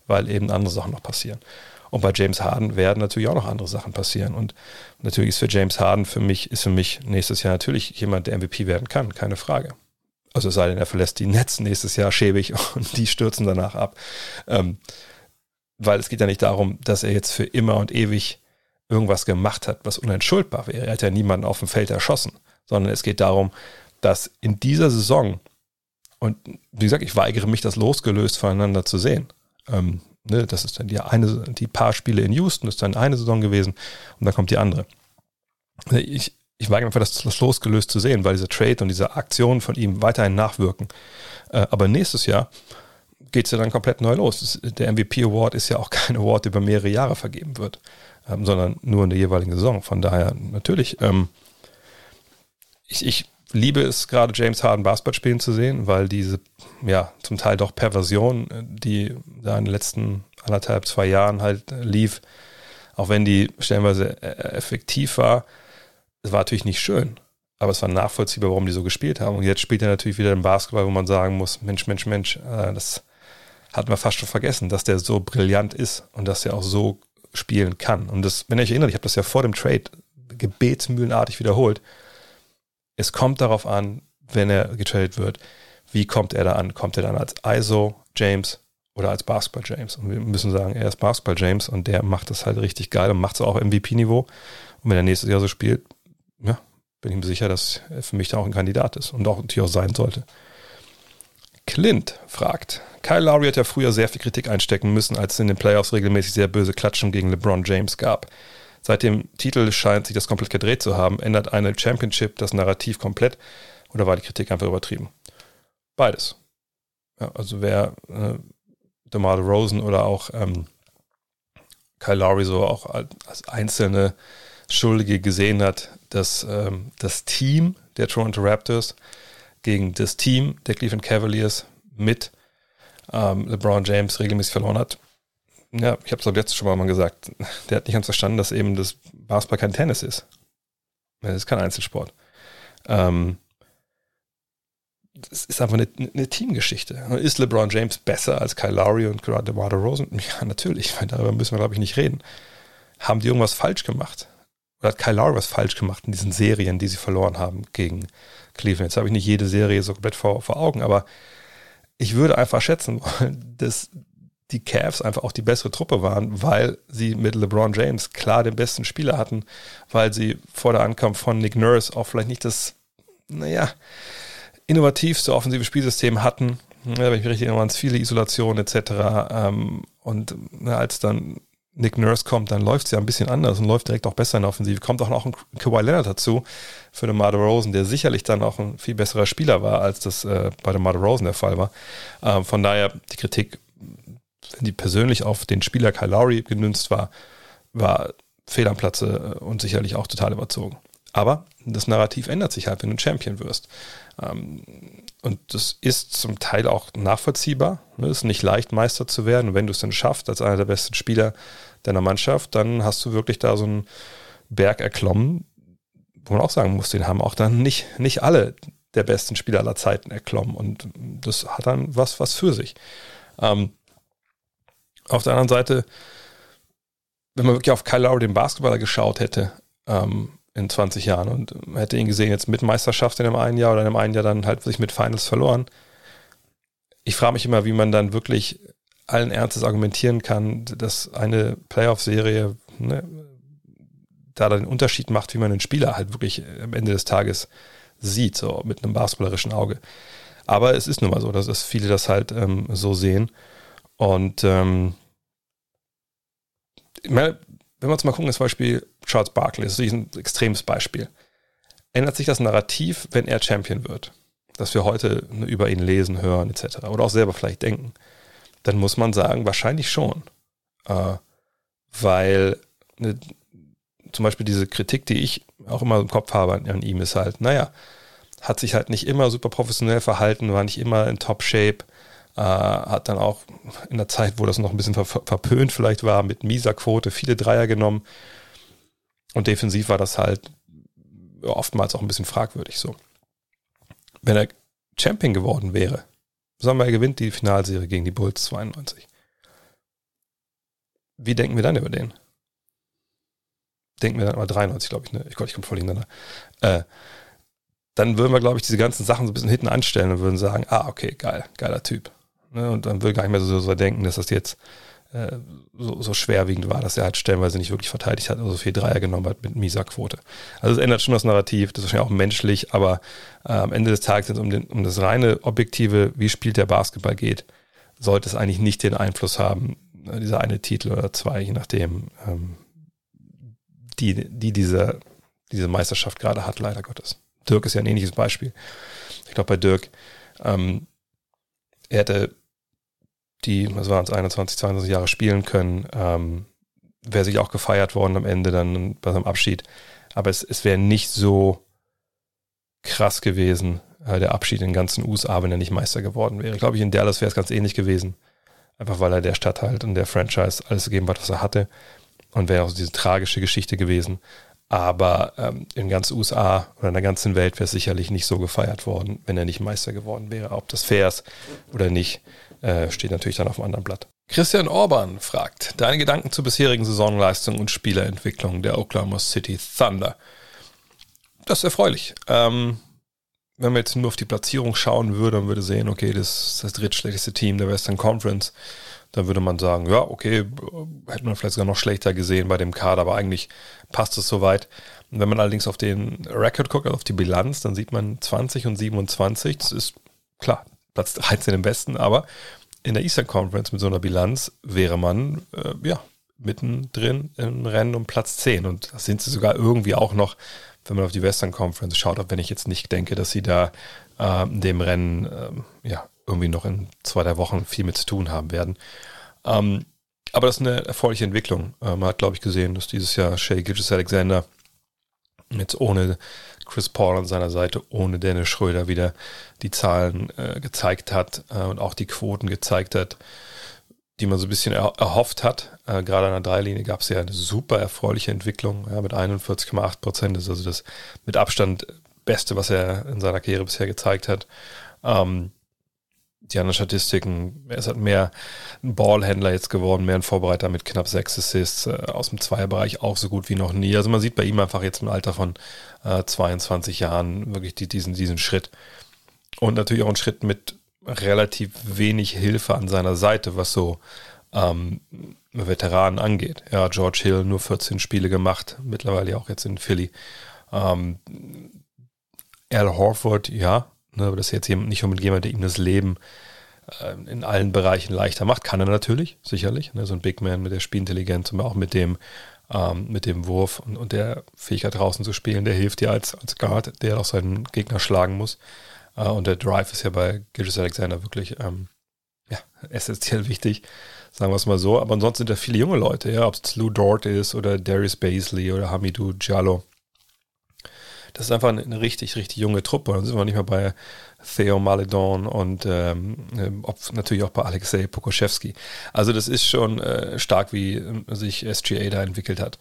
weil eben andere Sachen noch passieren. Und bei James Harden werden natürlich auch noch andere Sachen passieren. Und natürlich ist für James Harden für mich, ist für mich nächstes Jahr natürlich jemand, der MVP werden kann, keine Frage. Also es sei denn, er verlässt die Netz nächstes Jahr schäbig und die stürzen danach ab. Ähm, weil es geht ja nicht darum, dass er jetzt für immer und ewig irgendwas gemacht hat, was unentschuldbar wäre. Er hat ja niemanden auf dem Feld erschossen, sondern es geht darum, dass in dieser Saison, und wie gesagt, ich weigere mich, das losgelöst voneinander zu sehen. Ähm, Ne, das ist dann die eine, die paar Spiele in Houston, ist dann eine Saison gewesen und dann kommt die andere. Ne, ich, ich weige einfach, das, das losgelöst zu sehen, weil diese Trade und diese Aktionen von ihm weiterhin nachwirken. Äh, aber nächstes Jahr geht es ja dann komplett neu los. Der MVP Award ist ja auch kein Award, der über mehrere Jahre vergeben wird, ähm, sondern nur in der jeweiligen Saison. Von daher natürlich, ähm, ich, ich liebe es gerade James Harden Basketball spielen zu sehen, weil diese ja zum Teil doch Perversion, die da in den letzten anderthalb, zwei Jahren halt lief, auch wenn die stellenweise äh, effektiv war, es war natürlich nicht schön, aber es war nachvollziehbar, warum die so gespielt haben. Und jetzt spielt er natürlich wieder im Basketball, wo man sagen muss, Mensch, Mensch, Mensch, äh, das hat man fast schon vergessen, dass der so brillant ist und dass er auch so spielen kann. Und das, wenn ihr euch erinnert, ich habe das ja vor dem Trade gebetsmühlenartig wiederholt, es kommt darauf an, wenn er getradet wird, wie kommt er da an? Kommt er dann als ISO James oder als Basketball James. Und wir müssen sagen, er ist Basketball James und der macht das halt richtig geil und macht es auch MVP-Niveau. Und wenn er nächstes Jahr so spielt, ja, bin ich mir sicher, dass er für mich da auch ein Kandidat ist und auch natürlich auch sein sollte. Clint fragt, Kyle Lowry hat ja früher sehr viel Kritik einstecken müssen, als es in den Playoffs regelmäßig sehr böse Klatschen gegen LeBron James gab. Seit dem Titel scheint sich das komplett gedreht zu haben. Ändert eine Championship das Narrativ komplett oder war die Kritik einfach übertrieben? Beides. Ja, also wer äh, DeMar Rosen oder auch ähm, Kyle Lowry so auch als einzelne Schuldige gesehen hat, dass ähm, das Team der Toronto Raptors gegen das Team der Cleveland Cavaliers mit ähm, LeBron James regelmäßig verloren hat. Ja, ich habe es auch letztes schon mal gesagt. Der hat nicht ganz verstanden, dass eben das Basketball kein Tennis ist. Es ist kein Einzelsport. Ähm, das ist einfach eine, eine, Teamgeschichte. Ist LeBron James besser als Kyle Lowry und gerade DeMar Rosen? Ja, natürlich, darüber müssen wir, glaube ich, nicht reden. Haben die irgendwas falsch gemacht? Oder hat Kyle Lowry was falsch gemacht in diesen Serien, die sie verloren haben gegen Cleveland? Jetzt habe ich nicht jede Serie so komplett vor, vor Augen, aber ich würde einfach schätzen wollen, dass die Cavs einfach auch die bessere Truppe waren, weil sie mit LeBron James klar den besten Spieler hatten, weil sie vor der Ankunft von Nick Nurse auch vielleicht nicht das, naja, innovativste offensive Spielsystem hatten. Ja, wenn ich mich richtig erinnere, waren es viele Isolationen etc. Ähm, und als dann Nick Nurse kommt, dann läuft es ja ein bisschen anders und läuft direkt auch besser in der Offensive. Kommt auch noch ein Kawhi Leonard dazu für den Marder Rosen, der sicherlich dann auch ein viel besserer Spieler war, als das äh, bei dem Marder Rosen der Fall war. Ähm, von daher die Kritik, die persönlich auf den Spieler Kyle Lowry genünzt war, war fehl am Platze äh, und sicherlich auch total überzogen. Aber das Narrativ ändert sich halt, wenn du Champion wirst. Ähm, und das ist zum Teil auch nachvollziehbar. Es ist nicht leicht, Meister zu werden. Und wenn du es dann schaffst, als einer der besten Spieler deiner Mannschaft, dann hast du wirklich da so einen Berg erklommen, wo man auch sagen muss, den haben auch dann nicht, nicht alle der besten Spieler aller Zeiten erklommen. Und das hat dann was, was für sich. Ähm, auf der anderen Seite, wenn man wirklich auf Kyle Lowry, den Basketballer, geschaut hätte, ähm, in 20 Jahren und hätte ihn gesehen jetzt mit Meisterschaft in einem einen Jahr oder in einem einen Jahr dann halt sich mit Finals verloren. Ich frage mich immer, wie man dann wirklich allen Ernstes argumentieren kann, dass eine Playoff-Serie ne, da den Unterschied macht, wie man den Spieler halt wirklich am Ende des Tages sieht, so mit einem basketballerischen Auge. Aber es ist nun mal so, dass es viele das halt ähm, so sehen. Und ähm, wenn wir uns mal gucken, das Beispiel Charles Barkley, das ist ein extremes Beispiel. Ändert sich das Narrativ, wenn er Champion wird? Dass wir heute über ihn lesen, hören, etc. Oder auch selber vielleicht denken. Dann muss man sagen, wahrscheinlich schon. Äh, weil ne, zum Beispiel diese Kritik, die ich auch immer im Kopf habe an, an ihm, ist halt, naja, hat sich halt nicht immer super professionell verhalten, war nicht immer in Top-Shape, äh, hat dann auch in der Zeit, wo das noch ein bisschen ver verpönt vielleicht war, mit mieser Quote viele Dreier genommen. Und defensiv war das halt oftmals auch ein bisschen fragwürdig so. Wenn er Champion geworden wäre, sagen wir, er gewinnt die Finalserie gegen die Bulls 92. Wie denken wir dann über den? Denken wir dann über 93, glaube ich, ne? Ich Gott, ich komme voll hintereinander. Äh, dann würden wir, glaube ich, diese ganzen Sachen so ein bisschen hinten anstellen und würden sagen, ah, okay, geil, geiler Typ. Ne? Und dann würde gar nicht mehr so, so denken, dass das jetzt äh, so, so schwerwiegend war, dass er halt stellenweise nicht wirklich verteidigt hat, also so viel Dreier genommen hat mit mieser Quote. Also es ändert schon das Narrativ, das ist wahrscheinlich auch menschlich, aber äh, am Ende des Tages, wenn es um, den, um das reine Objektive, wie spielt der Basketball geht, sollte es eigentlich nicht den Einfluss haben, äh, dieser eine Titel oder zwei, je nachdem, ähm, die, die diese, diese Meisterschaft gerade hat, leider Gottes. Dirk ist ja ein ähnliches Beispiel. Ich glaube, bei Dirk, ähm, er hätte die, was waren es, 21, 22 Jahre spielen können, ähm, wäre sich auch gefeiert worden am Ende dann bei seinem Abschied. Aber es, es wäre nicht so krass gewesen, äh, der Abschied in den ganzen USA, wenn er nicht Meister geworden wäre. Glaube ich, in Dallas wäre es ganz ähnlich gewesen. Einfach weil er der Stadt halt und der Franchise alles gegeben hat, was er hatte. Und wäre auch diese tragische Geschichte gewesen. Aber ähm, in ganz USA oder in der ganzen Welt wäre es sicherlich nicht so gefeiert worden, wenn er nicht Meister geworden wäre. Ob das fair ist oder nicht, äh, steht natürlich dann auf dem anderen Blatt. Christian Orban fragt, deine Gedanken zur bisherigen Saisonleistung und Spielerentwicklung der Oklahoma City Thunder. Das ist erfreulich. Ähm, wenn man jetzt nur auf die Platzierung schauen würde und würde sehen, okay, das ist das drittschlechteste Team der Western Conference dann würde man sagen, ja, okay, hätte man vielleicht sogar noch schlechter gesehen bei dem Kader, aber eigentlich passt es soweit. Und wenn man allerdings auf den Record guckt, also auf die Bilanz, dann sieht man 20 und 27. Das ist klar, Platz 13 im Besten, aber in der Eastern Conference mit so einer Bilanz wäre man äh, ja mittendrin im Rennen um Platz 10. Und das sind sie sogar irgendwie auch noch, wenn man auf die Western Conference schaut, auch wenn ich jetzt nicht denke, dass sie da äh, dem Rennen äh, ja irgendwie noch in zwei, drei Wochen viel mit zu tun haben werden. Ähm, aber das ist eine erfreuliche Entwicklung. Äh, man hat, glaube ich, gesehen, dass dieses Jahr Shea Gilgis Alexander jetzt ohne Chris Paul an seiner Seite, ohne Dennis Schröder wieder die Zahlen äh, gezeigt hat äh, und auch die Quoten gezeigt hat, die man so ein bisschen er erhofft hat. Äh, gerade an der Dreilinie gab es ja eine super erfreuliche Entwicklung ja, mit 41,8 Prozent. Das ist also das mit Abstand Beste, was er in seiner Karriere bisher gezeigt hat. Ähm, die anderen Statistiken, er ist halt mehr ein Ballhändler jetzt geworden, mehr ein Vorbereiter mit knapp sechs Assists, äh, aus dem Zweierbereich auch so gut wie noch nie. Also man sieht bei ihm einfach jetzt im Alter von äh, 22 Jahren wirklich die, diesen, diesen Schritt. Und natürlich auch einen Schritt mit relativ wenig Hilfe an seiner Seite, was so ähm, Veteranen angeht. Ja, George Hill nur 14 Spiele gemacht, mittlerweile auch jetzt in Philly. Ähm, Al Horford, ja, Ne, aber das ist jetzt nicht unbedingt jemand, der ihm das Leben äh, in allen Bereichen leichter macht. Kann er natürlich, sicherlich. Ne, so ein Big Man mit der Spielintelligenz und auch mit dem, ähm, mit dem Wurf und, und, der Fähigkeit draußen zu spielen, der hilft dir als, als Guard, der auch seinen Gegner schlagen muss. Äh, und der Drive ist ja bei Gilgis Alexander wirklich ähm, ja, essentiell wichtig, sagen wir es mal so. Aber ansonsten sind da viele junge Leute, ja, ob es Lou Dort ist oder Darius Baisley oder Hamidou Giallo das ist einfach eine, richtig, richtig junge Truppe. Dann sind wir nicht mehr bei Theo Maledon und ähm, ob, natürlich auch bei Alexei Pokoschewski. Also das ist schon äh, stark, wie äh, sich SGA da entwickelt hat.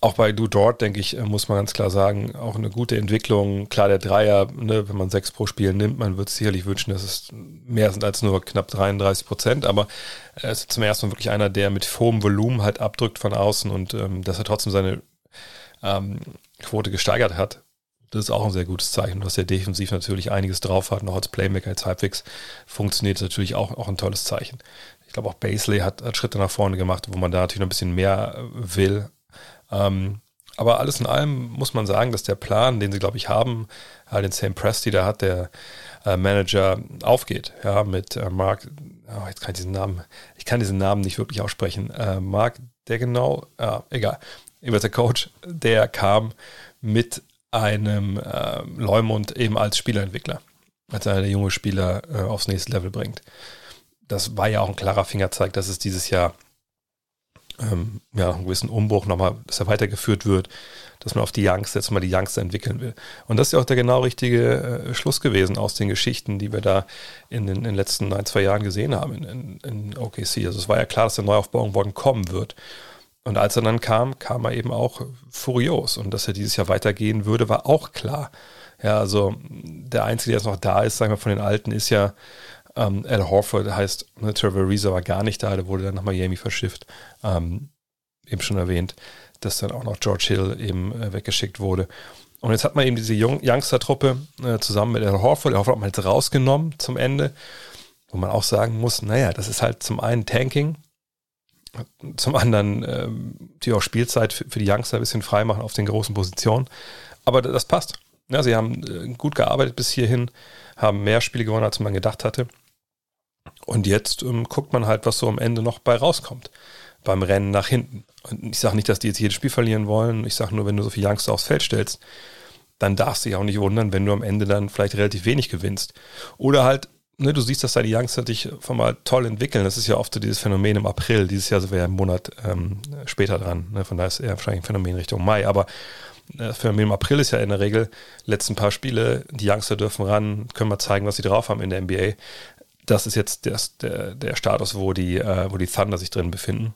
Auch bei Du Dort, denke ich, äh, muss man ganz klar sagen, auch eine gute Entwicklung. Klar, der Dreier, ne, wenn man sechs pro Spiel nimmt, man wird sicherlich wünschen, dass es mehr sind als nur knapp 33 Prozent. Aber er ist zum ersten Mal wirklich einer, der mit hohem Volumen halt abdrückt von außen und ähm, dass er trotzdem seine ähm, Quote gesteigert hat. Das ist auch ein sehr gutes Zeichen, dass er defensiv natürlich einiges drauf hat, noch als Playmaker, als halbwegs funktioniert, ist natürlich auch, auch ein tolles Zeichen. Ich glaube auch Basley hat, hat, Schritte nach vorne gemacht, wo man da natürlich noch ein bisschen mehr will. Ähm, aber alles in allem muss man sagen, dass der Plan, den sie, glaube ich, haben, äh, den Sam Presti da hat, der äh, Manager, aufgeht. Ja, mit äh, Mark, oh, jetzt kann ich diesen Namen, ich kann diesen Namen nicht wirklich aussprechen. Äh, Mark, der genau, ja, egal jeweils der Coach, der kam mit einem äh, Leumund eben als Spielerentwickler, als einer der junge Spieler äh, aufs nächste Level bringt. Das war ja auch ein klarer Fingerzeig, dass es dieses Jahr ähm, ja, einen gewissen Umbruch nochmal, dass er weitergeführt wird, dass man auf die Youngster jetzt mal die Youngster entwickeln will. Und das ist ja auch der genau richtige äh, Schluss gewesen aus den Geschichten, die wir da in den, in den letzten ein, zwei Jahren gesehen haben in, in, in OKC. Also es war ja klar, dass der Neuaufbau irgendwann kommen wird. Und als er dann kam, kam er eben auch furios. Und dass er dieses Jahr weitergehen würde, war auch klar. Ja, also der Einzige, der jetzt noch da ist, sagen wir von den Alten, ist ja ähm, Al Horford, heißt, ne, Trevor Reeser war gar nicht da, der wurde dann nach Miami verschifft. Ähm, eben schon erwähnt, dass dann auch noch George Hill eben äh, weggeschickt wurde. Und jetzt hat man eben diese Youngster-Truppe äh, zusammen mit Al Horford, Al Horford hat man jetzt rausgenommen zum Ende, wo man auch sagen muss, naja, das ist halt zum einen Tanking, zum anderen ähm, die auch Spielzeit für, für die Youngster ein bisschen freimachen auf den großen Positionen. Aber das passt. Ja, sie haben äh, gut gearbeitet bis hierhin, haben mehr Spiele gewonnen, als man gedacht hatte. Und jetzt ähm, guckt man halt, was so am Ende noch bei rauskommt. Beim Rennen nach hinten. Und ich sage nicht, dass die jetzt jedes Spiel verlieren wollen. Ich sage nur, wenn du so viele Youngster aufs Feld stellst, dann darfst du dich auch nicht wundern, wenn du am Ende dann vielleicht relativ wenig gewinnst. Oder halt ne, du siehst, dass deine Youngster dich von mal toll entwickeln. Das ist ja oft so dieses Phänomen im April. Dieses Jahr sind wir ja einen Monat ähm, später dran. Ne? Von daher ist eher wahrscheinlich ein Phänomen Richtung Mai. Aber äh, das Phänomen im April ist ja in der Regel, letzten paar Spiele, die Youngster dürfen ran, können wir zeigen, was sie drauf haben in der NBA. Das ist jetzt das, der, der Status, wo die, äh, wo die Thunder sich drin befinden.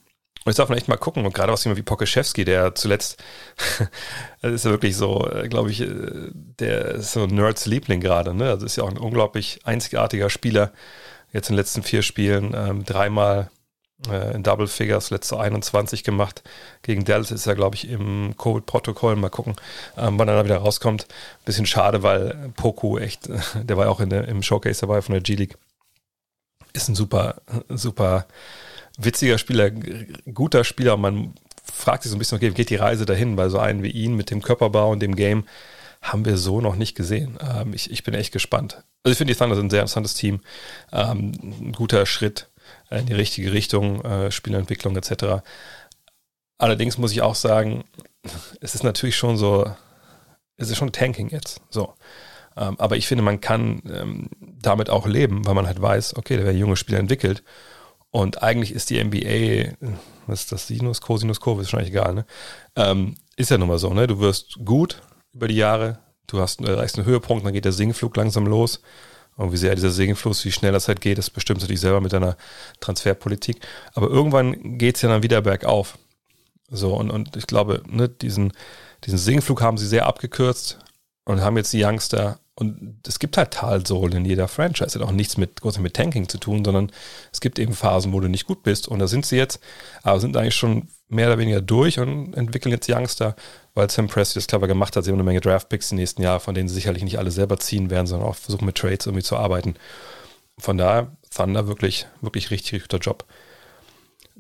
Und jetzt darf man echt mal gucken. Und gerade was wie Pokeschewski, der zuletzt, das ist ja wirklich so, äh, glaube ich, äh, der ist so Nerds Liebling gerade. Ne? Also ist ja auch ein unglaublich einzigartiger Spieler. Jetzt in den letzten vier Spielen ähm, dreimal äh, in Double Figures, letzte 21 gemacht. Gegen Dallas ist er, glaube ich, im Covid-Protokoll. Mal gucken, ähm, wann er da wieder rauskommt. Bisschen schade, weil Poku echt, der war ja auch der, im Showcase dabei von der G-League ist ein super, super witziger Spieler, guter Spieler. Man fragt sich so ein bisschen, okay, geht die Reise dahin? Weil so einen wie ihn mit dem Körperbau und dem Game haben wir so noch nicht gesehen. Ähm, ich, ich bin echt gespannt. Also ich finde die Thunder sind ein sehr interessantes Team. Ähm, ein guter Schritt in die richtige Richtung, äh, Spielentwicklung etc. Allerdings muss ich auch sagen, es ist natürlich schon so, es ist schon Tanking jetzt. So. Ähm, aber ich finde, man kann ähm, damit auch leben, weil man halt weiß, okay, da werden junge Spieler entwickelt. Und eigentlich ist die NBA, was ist das, Sinus, Cosinus, Kurve, ist wahrscheinlich egal, ne? Ähm, ist ja nun mal so, ne? Du wirst gut über die Jahre, du hast, erreichst einen Höhepunkt, dann geht der Sinkflug langsam los. Und wie sehr dieser Segenfluss, wie schnell das halt geht, das bestimmst du dich selber mit deiner Transferpolitik. Aber irgendwann geht es ja dann wieder bergauf. So, und, und ich glaube, ne, diesen, diesen Segenflug haben sie sehr abgekürzt und haben jetzt die Youngster und es gibt halt Talsohlen in jeder Franchise. Hat auch nichts mit, groß mit Tanking zu tun, sondern es gibt eben Phasen, wo du nicht gut bist. Und da sind sie jetzt, aber sind eigentlich schon mehr oder weniger durch und entwickeln jetzt Youngster, weil Sam Presti das clever gemacht hat. Sie haben eine Menge Draftpicks die nächsten Jahre, von denen sie sicherlich nicht alle selber ziehen werden, sondern auch versuchen mit Trades irgendwie zu arbeiten. Von daher, Thunder wirklich, wirklich richtig, richtig guter Job.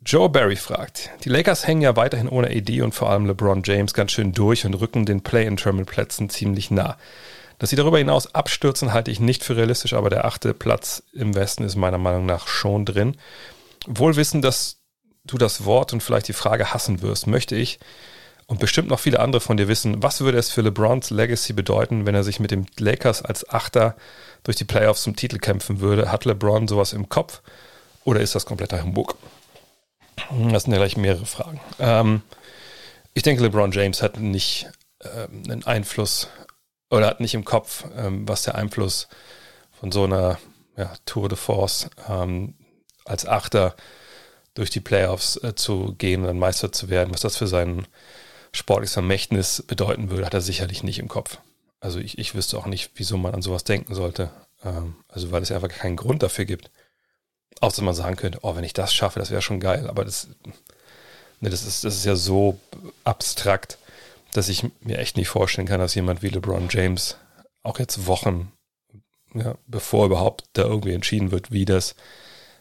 Joe Barry fragt, die Lakers hängen ja weiterhin ohne AD und vor allem LeBron James ganz schön durch und rücken den Play-in-Terminal-Plätzen ziemlich nah. Dass sie darüber hinaus abstürzen, halte ich nicht für realistisch, aber der achte Platz im Westen ist meiner Meinung nach schon drin. Wohl wissen, dass du das Wort und vielleicht die Frage hassen wirst, möchte ich und bestimmt noch viele andere von dir wissen, was würde es für LeBrons Legacy bedeuten, wenn er sich mit dem Lakers als Achter durch die Playoffs zum Titel kämpfen würde? Hat LeBron sowas im Kopf oder ist das kompletter Humbug? Das sind ja gleich mehrere Fragen. Ähm, ich denke, LeBron James hat nicht ähm, einen Einfluss oder hat nicht im Kopf, ähm, was der Einfluss von so einer ja, Tour de Force ähm, als Achter durch die Playoffs äh, zu gehen und dann Meister zu werden, was das für sein sportliches Vermächtnis bedeuten würde, hat er sicherlich nicht im Kopf. Also ich, ich wüsste auch nicht, wieso man an sowas denken sollte. Ähm, also weil es einfach keinen Grund dafür gibt. Dass man sagen könnte, oh, wenn ich das schaffe, das wäre schon geil. Aber das, ne, das, ist, das ist ja so abstrakt dass ich mir echt nicht vorstellen kann, dass jemand wie LeBron James auch jetzt Wochen, ja, bevor überhaupt da irgendwie entschieden wird, wie das,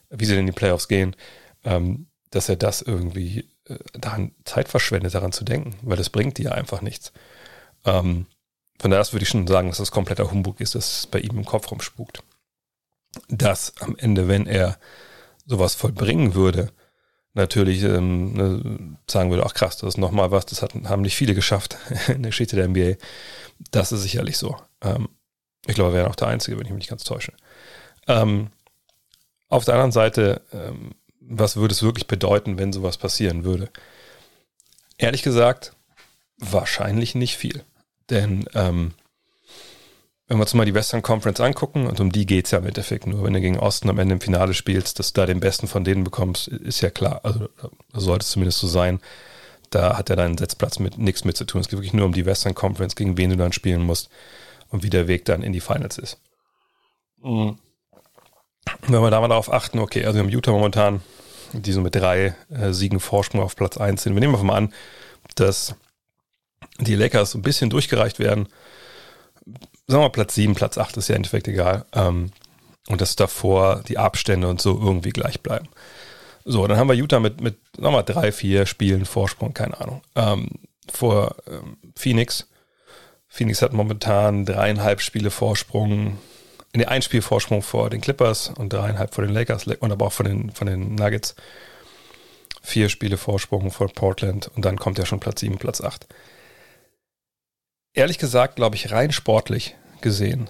wie sie in die Playoffs gehen, ähm, dass er das irgendwie äh, daran Zeit verschwendet, daran zu denken, weil das bringt dir einfach nichts. Ähm, von daher würde ich schon sagen, dass das kompletter Humbug ist, dass es bei ihm im Kopf rumspukt. Dass am Ende, wenn er sowas vollbringen würde, natürlich ähm, ne, sagen würde, ach krass, das ist nochmal was, das hat, haben nicht viele geschafft in der Geschichte der NBA. Das ist sicherlich so. Ähm, ich glaube, er wäre auch der Einzige, wenn ich mich nicht ganz täusche. Ähm, auf der anderen Seite, ähm, was würde es wirklich bedeuten, wenn sowas passieren würde? Ehrlich gesagt, wahrscheinlich nicht viel. Denn ähm, wenn wir uns mal die Western Conference angucken, und um die geht es ja im Endeffekt nur, wenn du gegen Osten am Ende im Finale spielst, dass du da den besten von denen bekommst, ist ja klar. Also sollte es zumindest so sein. Da hat er deinen Setzplatz mit nichts mit zu tun. Es geht wirklich nur um die Western Conference, gegen wen du dann spielen musst und wie der Weg dann in die Finals ist. Mhm. Wenn wir da mal darauf achten, okay, also wir haben Utah momentan, die so mit drei äh, Siegen Vorsprung auf Platz 1 sind. Wir nehmen einfach mal an, dass die Lakers so ein bisschen durchgereicht werden sagen wir mal Platz 7, Platz 8 ist ja im Endeffekt egal. Ähm, und dass davor die Abstände und so irgendwie gleich bleiben. So, dann haben wir Utah mit, mit sagen wir mal, drei, vier Spielen Vorsprung, keine Ahnung. Ähm, vor ähm, Phoenix. Phoenix hat momentan dreieinhalb Spiele Vorsprung, in der ein Spiel Vorsprung vor den Clippers und dreieinhalb vor den Lakers und aber auch von den, von den Nuggets. Vier Spiele Vorsprung vor Portland und dann kommt ja schon Platz 7, Platz 8 ehrlich gesagt, glaube ich, rein sportlich gesehen,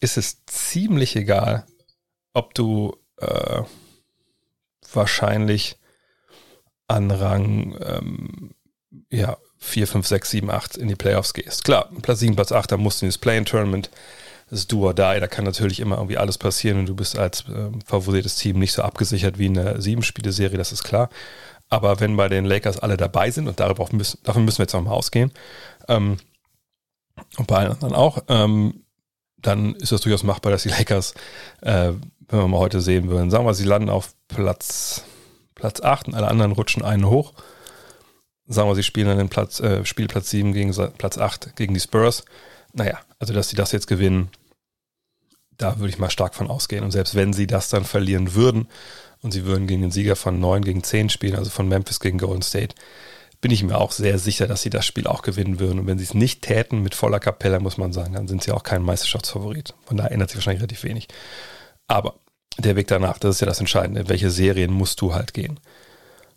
ist es ziemlich egal, ob du äh, wahrscheinlich an Rang ähm, ja, 4, 5, 6, 7, 8 in die Playoffs gehst. Klar, Platz 7, Platz 8, da musst du in das Play-in-Tournament. Das ist do or die, da kann natürlich immer irgendwie alles passieren und du bist als ähm, favorisiertes Team nicht so abgesichert wie in der Sieben-Spiele-Serie, das ist klar. Aber wenn bei den Lakers alle dabei sind, und müssen, davon müssen wir jetzt nochmal ausgehen, ähm, und bei allen anderen auch, ähm, dann ist das durchaus machbar, dass die Lakers, äh, wenn wir mal heute sehen würden, sagen wir, sie landen auf Platz, Platz 8 und alle anderen rutschen einen hoch. Sagen wir, sie spielen dann den Platz, äh, Spiel Platz 7 gegen Platz 8 gegen die Spurs. Naja, also dass sie das jetzt gewinnen, Da würde ich mal stark von ausgehen. Und selbst wenn sie das dann verlieren würden und sie würden gegen den Sieger von 9 gegen 10 spielen, also von Memphis gegen Golden State, bin ich mir auch sehr sicher, dass sie das Spiel auch gewinnen würden. Und wenn sie es nicht täten mit voller Kapelle, muss man sagen, dann sind sie auch kein Meisterschaftsfavorit. Von daher ändert sich wahrscheinlich relativ wenig. Aber der Weg danach, das ist ja das Entscheidende. welche Serien musst du halt gehen?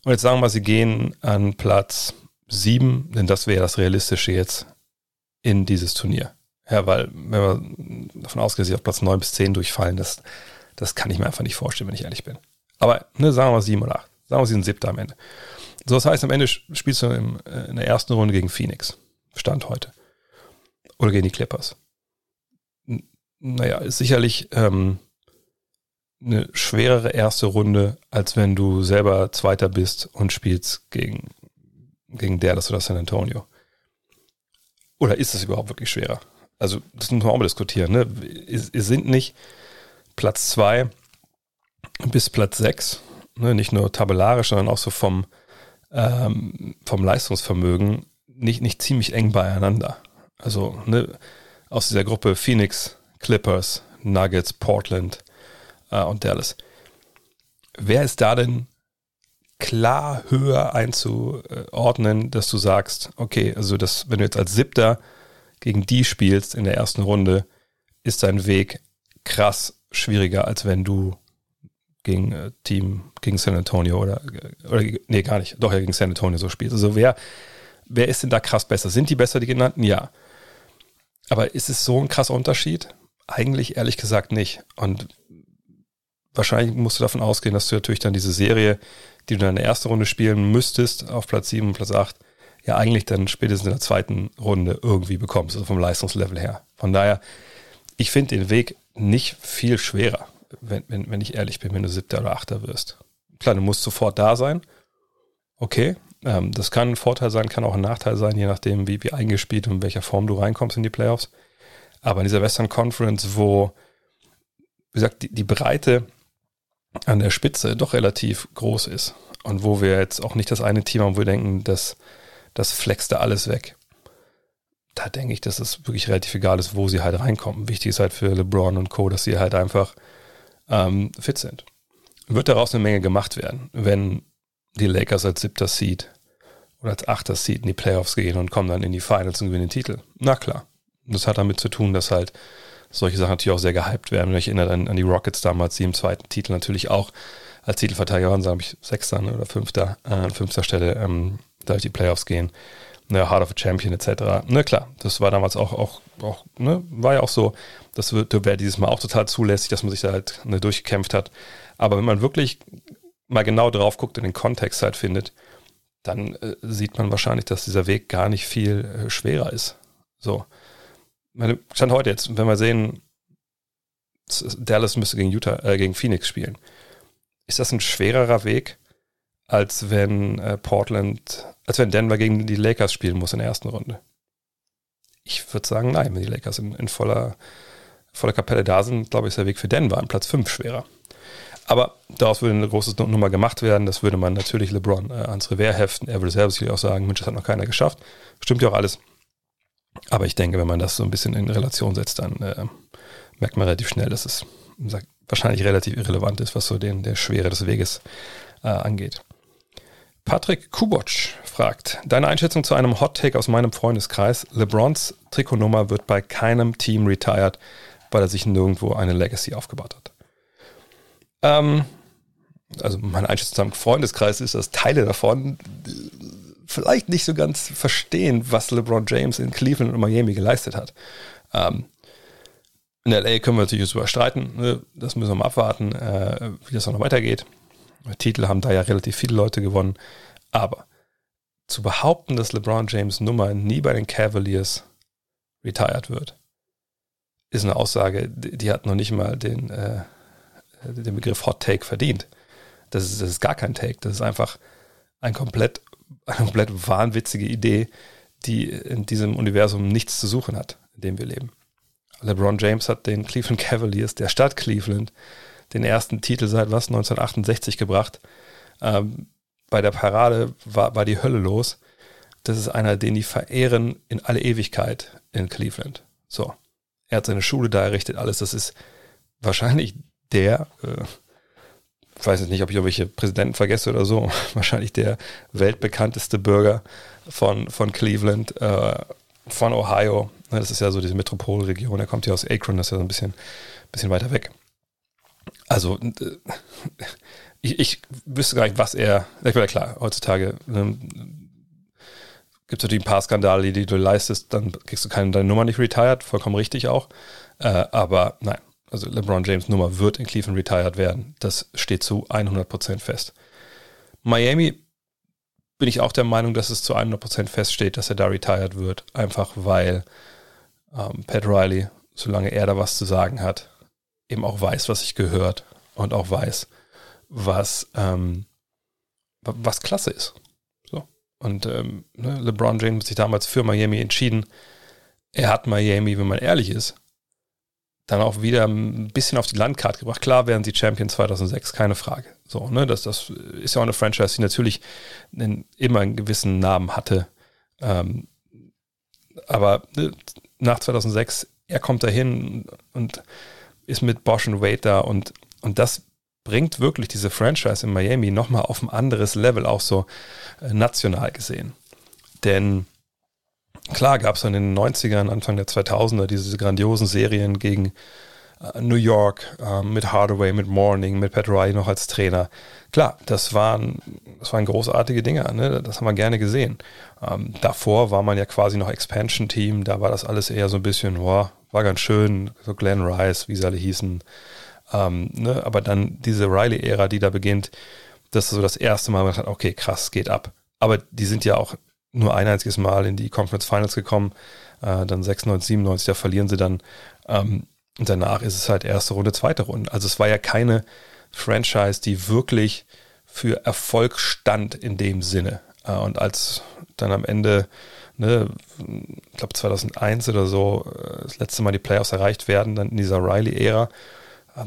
Und jetzt sagen wir, sie gehen an Platz 7, denn das wäre das Realistische jetzt in dieses Turnier. Ja, weil, wenn wir davon ausgehen, dass sie auf Platz 9 bis 10 durchfallen, das, das kann ich mir einfach nicht vorstellen, wenn ich ehrlich bin. Aber ne, sagen wir 7 oder 8. Sagen wir, sie sind siebter am Ende. So, das heißt, am Ende spielst du im, äh, in der ersten Runde gegen Phoenix. Stand heute. Oder gegen die Clippers. N naja, ist sicherlich ähm, eine schwerere erste Runde, als wenn du selber Zweiter bist und spielst gegen, gegen Dallas oder San Antonio. Oder ist es überhaupt wirklich schwerer? Also, das muss man auch mal diskutieren. Ne? Wir sind nicht Platz 2 bis Platz 6, ne? nicht nur tabellarisch, sondern auch so vom, ähm, vom Leistungsvermögen nicht, nicht ziemlich eng beieinander. Also ne, aus dieser Gruppe Phoenix, Clippers, Nuggets, Portland äh, und Dallas. Wer ist da denn klar höher einzuordnen, dass du sagst, okay, also das, wenn du jetzt als Siebter gegen die spielst in der ersten Runde, ist dein Weg krass schwieriger, als wenn du gegen äh, Team, gegen San Antonio oder, oder, nee, gar nicht, doch ja gegen San Antonio so spielt. Also wer, wer ist denn da krass besser? Sind die besser, die genannten? Ja. Aber ist es so ein krasser Unterschied? Eigentlich ehrlich gesagt nicht. Und wahrscheinlich musst du davon ausgehen, dass du natürlich dann diese Serie, die du in der ersten Runde spielen müsstest, auf Platz 7 und Platz 8, ja eigentlich dann spätestens in der zweiten Runde irgendwie bekommst, also vom Leistungslevel her. Von daher, ich finde den Weg nicht viel schwerer wenn, wenn, wenn ich ehrlich bin, wenn du siebter oder achter wirst. Klar, du musst sofort da sein. Okay, ähm, das kann ein Vorteil sein, kann auch ein Nachteil sein, je nachdem, wie, wie eingespielt und in welcher Form du reinkommst in die Playoffs. Aber in dieser Western Conference, wo, wie gesagt, die, die Breite an der Spitze doch relativ groß ist und wo wir jetzt auch nicht das eine Team haben, wo wir denken, dass das flext da alles weg. Da denke ich, dass es wirklich relativ egal ist, wo sie halt reinkommen. Wichtig ist halt für LeBron und Co., dass sie halt einfach ähm, fit sind. Wird daraus eine Menge gemacht werden, wenn die Lakers als siebter Seed oder als achter Seed in die Playoffs gehen und kommen dann in die Finals und gewinnen den Titel. Na klar. Das hat damit zu tun, dass halt solche Sachen natürlich auch sehr gehypt werden. Ich erinnere an, an die Rockets damals, die im zweiten Titel natürlich auch als Titelverteidiger waren, sage ich, Sechster ne, oder Fünfter, äh, an fünfter Stelle ähm, da die Playoffs gehen. Ne, Heart of a Champion etc. Ne, klar, das war damals auch, auch, auch ne, war ja auch so. Das wäre dieses Mal auch total zulässig, dass man sich da halt ne, durchgekämpft hat. Aber wenn man wirklich mal genau drauf guckt und den Kontext halt findet, dann äh, sieht man wahrscheinlich, dass dieser Weg gar nicht viel äh, schwerer ist. So. Meine, stand heute jetzt, wenn wir sehen, Dallas müsste gegen Utah, äh, gegen Phoenix spielen. Ist das ein schwererer Weg, als wenn äh, Portland, als wenn Denver gegen die Lakers spielen muss in der ersten Runde? Ich würde sagen, nein, wenn die Lakers in, in voller vor der Kapelle da sind, glaube ich, ist der Weg für Denver an Platz 5 schwerer. Aber daraus würde eine große Nummer gemacht werden. Das würde man natürlich LeBron äh, ans Revers heften. Er würde sicherlich auch sagen, Mensch, das hat noch keiner geschafft. Stimmt ja auch alles. Aber ich denke, wenn man das so ein bisschen in Relation setzt, dann äh, merkt man relativ schnell, dass es sagt, wahrscheinlich relativ irrelevant ist, was so den, der Schwere des Weges äh, angeht. Patrick Kubotsch fragt, deine Einschätzung zu einem Hot Take aus meinem Freundeskreis. LeBrons Trikotnummer wird bei keinem Team retired weil er sich nirgendwo eine Legacy aufgebaut hat. Ähm, also mein Einschätzung im Freundeskreis ist, dass Teile davon vielleicht nicht so ganz verstehen, was LeBron James in Cleveland und Miami geleistet hat. Ähm, in LA können wir natürlich darüber streiten, ne? das müssen wir mal abwarten, äh, wie das noch weitergeht. Titel haben da ja relativ viele Leute gewonnen, aber zu behaupten, dass LeBron James Nummer nie bei den Cavaliers retired wird, ist eine Aussage, die hat noch nicht mal den, äh, den Begriff Hot Take verdient. Das ist, das ist gar kein Take, das ist einfach ein komplett, eine komplett wahnwitzige Idee, die in diesem Universum nichts zu suchen hat, in dem wir leben. LeBron James hat den Cleveland Cavaliers, der Stadt Cleveland, den ersten Titel seit was, 1968 gebracht. Ähm, bei der Parade war, war die Hölle los. Das ist einer, den die verehren in alle Ewigkeit in Cleveland. So. Er hat seine Schule da errichtet, alles. Das ist wahrscheinlich der, äh, ich weiß jetzt nicht, ob ich irgendwelche Präsidenten vergesse oder so, wahrscheinlich der weltbekannteste Bürger von, von Cleveland, äh, von Ohio. Das ist ja so diese Metropolregion. Er kommt ja aus Akron, das ist ja so ein bisschen, bisschen weiter weg. Also, äh, ich, ich wüsste gar nicht, was er. Ich meine, klar, heutzutage ähm, gibt es natürlich ein paar Skandale, die du leistest, dann kriegst du keine, deine Nummer nicht retired, vollkommen richtig auch. Äh, aber nein, also LeBron James Nummer wird in Cleveland retired werden. Das steht zu 100% fest. Miami bin ich auch der Meinung, dass es zu 100% feststeht, dass er da retired wird. Einfach weil ähm, Pat Riley, solange er da was zu sagen hat, eben auch weiß, was sich gehört und auch weiß, was, ähm, was klasse ist. So. Und ähm, ne, LeBron James hat sich damals für Miami entschieden. Er hat Miami, wenn man ehrlich ist, dann auch wieder ein bisschen auf die Landkarte gebracht. Klar werden sie Champion 2006, keine Frage. So, ne, das, das ist ja auch eine Franchise, die natürlich einen, immer einen gewissen Namen hatte. Ähm, aber ne, nach 2006, er kommt dahin und ist mit Bosch und Wade da und, und das bringt wirklich diese Franchise in Miami nochmal auf ein anderes Level, auch so äh, national gesehen. Denn klar gab es in den 90ern, Anfang der 2000er diese grandiosen Serien gegen New York äh, mit Hardaway, mit Morning, mit Pat Riley noch als Trainer. Klar, das waren, das waren großartige Dinger, ne? das haben wir gerne gesehen. Ähm, davor war man ja quasi noch Expansion-Team, da war das alles eher so ein bisschen, boah, war ganz schön, so Glenn Rice, wie sie alle hießen. Ähm, ne? Aber dann diese Riley-Ära, die da beginnt, das ist so das erste Mal, man hat, okay, krass, geht ab. Aber die sind ja auch nur ein einziges Mal in die Conference Finals gekommen, äh, dann 96, 97, da verlieren sie dann. Ähm, und danach ist es halt erste Runde, zweite Runde. Also es war ja keine Franchise, die wirklich für Erfolg stand in dem Sinne. Äh, und als dann am Ende, ne, ich glaube 2001 oder so, äh, das letzte Mal die Playoffs erreicht werden, dann in dieser Riley-Ära,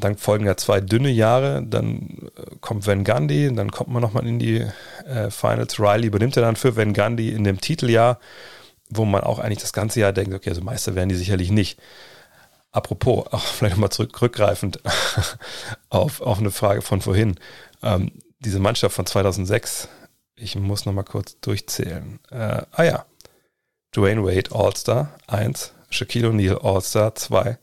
dann folgen ja zwei dünne Jahre, dann äh, kommt Van Gundy, dann kommt man nochmal in die Finals. Riley übernimmt er dann für Van Gundy in dem Titeljahr, wo man auch eigentlich das ganze Jahr denkt, okay, also Meister werden die sicherlich nicht. Apropos, auch vielleicht nochmal zurückgreifend auf, auf eine Frage von vorhin. Ähm, diese Mannschaft von 2006, ich muss nochmal kurz durchzählen. Äh, ah ja, Dwayne Wade All-Star 1, Shaquille O'Neal All-Star 2,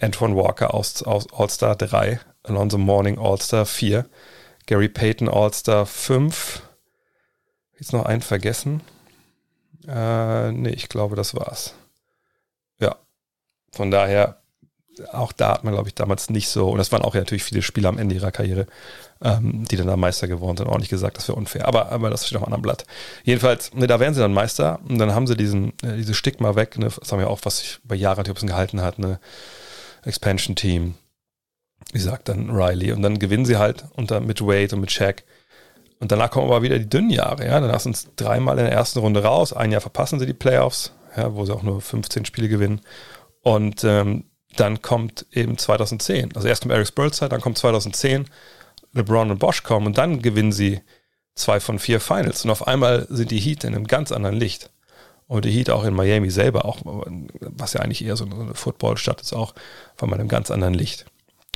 Antoine Walker All-Star 3, Alonso Morning All-Star 4, Gary Payton All-Star 5. Jetzt noch einen vergessen? Äh, nee, ich glaube, das war's. Ja, von daher, auch da hat man, glaube ich, damals nicht so, und das waren auch ja natürlich viele Spieler am Ende ihrer Karriere, ähm, die dann da Meister geworden sind. Auch nicht gesagt, das wäre unfair, aber, aber das steht auf einem anderen Blatt. Jedenfalls, ne, da werden sie dann Meister und dann haben sie diesen, äh, dieses Stigma weg, ne, das haben wir auch, was sich bei Jahren ein gehalten hat, ne, Expansion Team. Wie sagt dann Riley. Und dann gewinnen sie halt unter, mit Wade und mit Shaq. Und danach kommen aber wieder die dünnen Jahre. Ja? Danach sind es dreimal in der ersten Runde raus. Ein Jahr verpassen sie die Playoffs, ja, wo sie auch nur 15 Spiele gewinnen. Und ähm, dann kommt eben 2010. Also erst kommt Eric Spurzer, dann kommt 2010. LeBron und Bosch kommen und dann gewinnen sie zwei von vier Finals. Und auf einmal sind die Heat in einem ganz anderen Licht und die Heat auch in Miami selber, auch was ja eigentlich eher so eine Footballstadt ist, auch von einem ganz anderen Licht.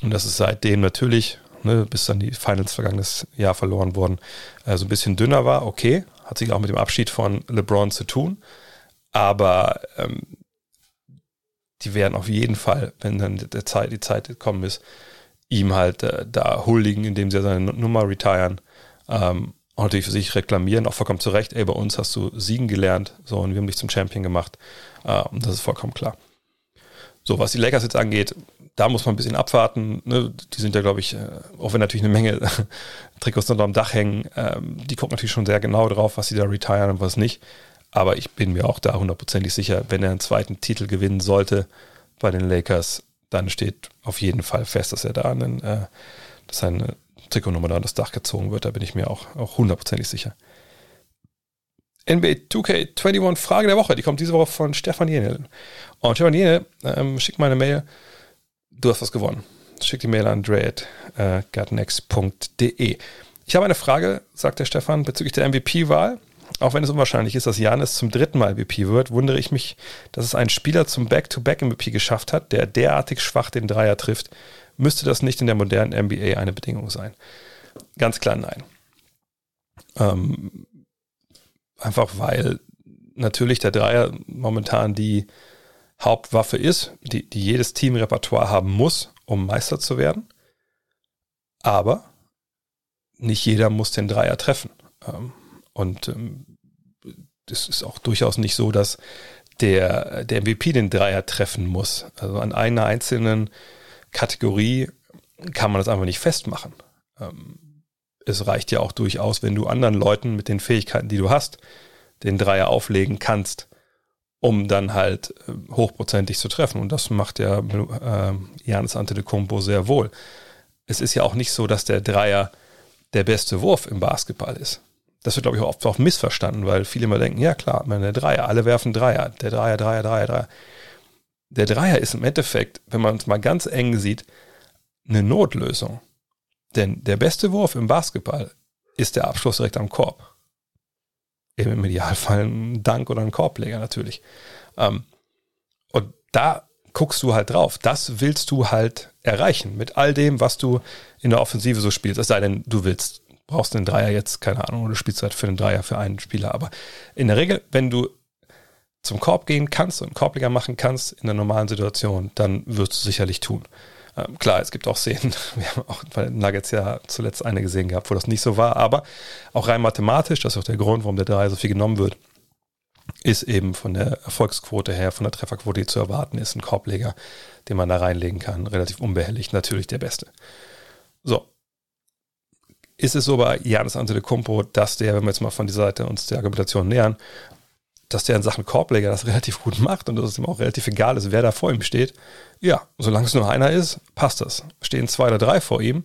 Und das ist seitdem natürlich, ne, bis dann die Finals vergangenes Jahr verloren wurden, äh, so ein bisschen dünner war. Okay, hat sich auch mit dem Abschied von LeBron zu tun, aber ähm, die werden auf jeden Fall, wenn dann der Zeit, die Zeit gekommen ist, ihm halt äh, da huldigen, indem sie seine Nummer retiren. Ähm, und natürlich für sich reklamieren, auch vollkommen zu Recht, ey, bei uns hast du siegen gelernt, so, und wir haben dich zum Champion gemacht. Äh, und das ist vollkommen klar. So, was die Lakers jetzt angeht, da muss man ein bisschen abwarten. Ne? Die sind ja, glaube ich, äh, auch wenn natürlich eine Menge Trikots unter dem Dach hängen, ähm, die gucken natürlich schon sehr genau drauf, was sie da retiren und was nicht. Aber ich bin mir auch da hundertprozentig sicher, wenn er einen zweiten Titel gewinnen sollte bei den Lakers, dann steht auf jeden Fall fest, dass er da einen, äh, dass seine Trikotnummer da an das Dach gezogen wird. Da bin ich mir auch, auch hundertprozentig sicher. NBA 2K21 Frage der Woche, die kommt diese Woche von Stefan Jenel. Und Stefan Jenel, ähm, schickt mal eine Mail. Du hast was gewonnen. Schick die Mail an dre.gutnext.de. Ich habe eine Frage, sagt der Stefan, bezüglich der MVP-Wahl. Auch wenn es unwahrscheinlich ist, dass Janis zum dritten Mal MVP wird, wundere ich mich, dass es ein Spieler zum Back-to-Back-MVP geschafft hat, der derartig schwach den Dreier trifft Müsste das nicht in der modernen NBA eine Bedingung sein? Ganz klar nein. Ähm, einfach weil natürlich der Dreier momentan die Hauptwaffe ist, die, die jedes Team Repertoire haben muss, um Meister zu werden. Aber nicht jeder muss den Dreier treffen. Ähm, und ähm, es ist auch durchaus nicht so, dass der, der MVP den Dreier treffen muss. Also an einer einzelnen Kategorie kann man das einfach nicht festmachen. Ähm, es reicht ja auch durchaus, wenn du anderen Leuten mit den Fähigkeiten, die du hast, den Dreier auflegen kannst, um dann halt äh, hochprozentig zu treffen. Und das macht ja äh, Janis Antetokounmpo sehr wohl. Es ist ja auch nicht so, dass der Dreier der beste Wurf im Basketball ist. Das wird, glaube ich, auch oft auch missverstanden, weil viele immer denken, ja klar, der Dreier, alle werfen Dreier, der Dreier, Dreier, Dreier, Dreier. Der Dreier ist im Endeffekt, wenn man es mal ganz eng sieht, eine Notlösung. Denn der beste Wurf im Basketball ist der Abschluss direkt am Korb. Im Idealfall ein Dank oder ein Korbleger natürlich. Ähm, und da guckst du halt drauf. Das willst du halt erreichen mit all dem, was du in der Offensive so spielst. Es sei denn, du willst, brauchst einen Dreier jetzt, keine Ahnung, oder spielst halt für einen Dreier für einen Spieler. Aber in der Regel, wenn du zum Korb gehen kannst und Korbleger machen kannst in der normalen Situation, dann wirst du sicherlich tun. Ähm, klar, es gibt auch Szenen, wir haben auch bei den Nuggets ja zuletzt eine gesehen gehabt, wo das nicht so war, aber auch rein mathematisch, das ist auch der Grund, warum der Dreier so viel genommen wird, ist eben von der Erfolgsquote her, von der Trefferquote, die zu erwarten ist, ein Korbleger, den man da reinlegen kann, relativ unbehelligt, natürlich der beste. So. Ist es so bei Janis Antetokounmpo, dass der, wenn wir jetzt mal von dieser Seite uns der Argumentation nähern, dass der in Sachen Korbleger das relativ gut macht und dass es ihm auch relativ egal ist, wer da vor ihm steht. Ja, solange es nur einer ist, passt das. Stehen zwei oder drei vor ihm,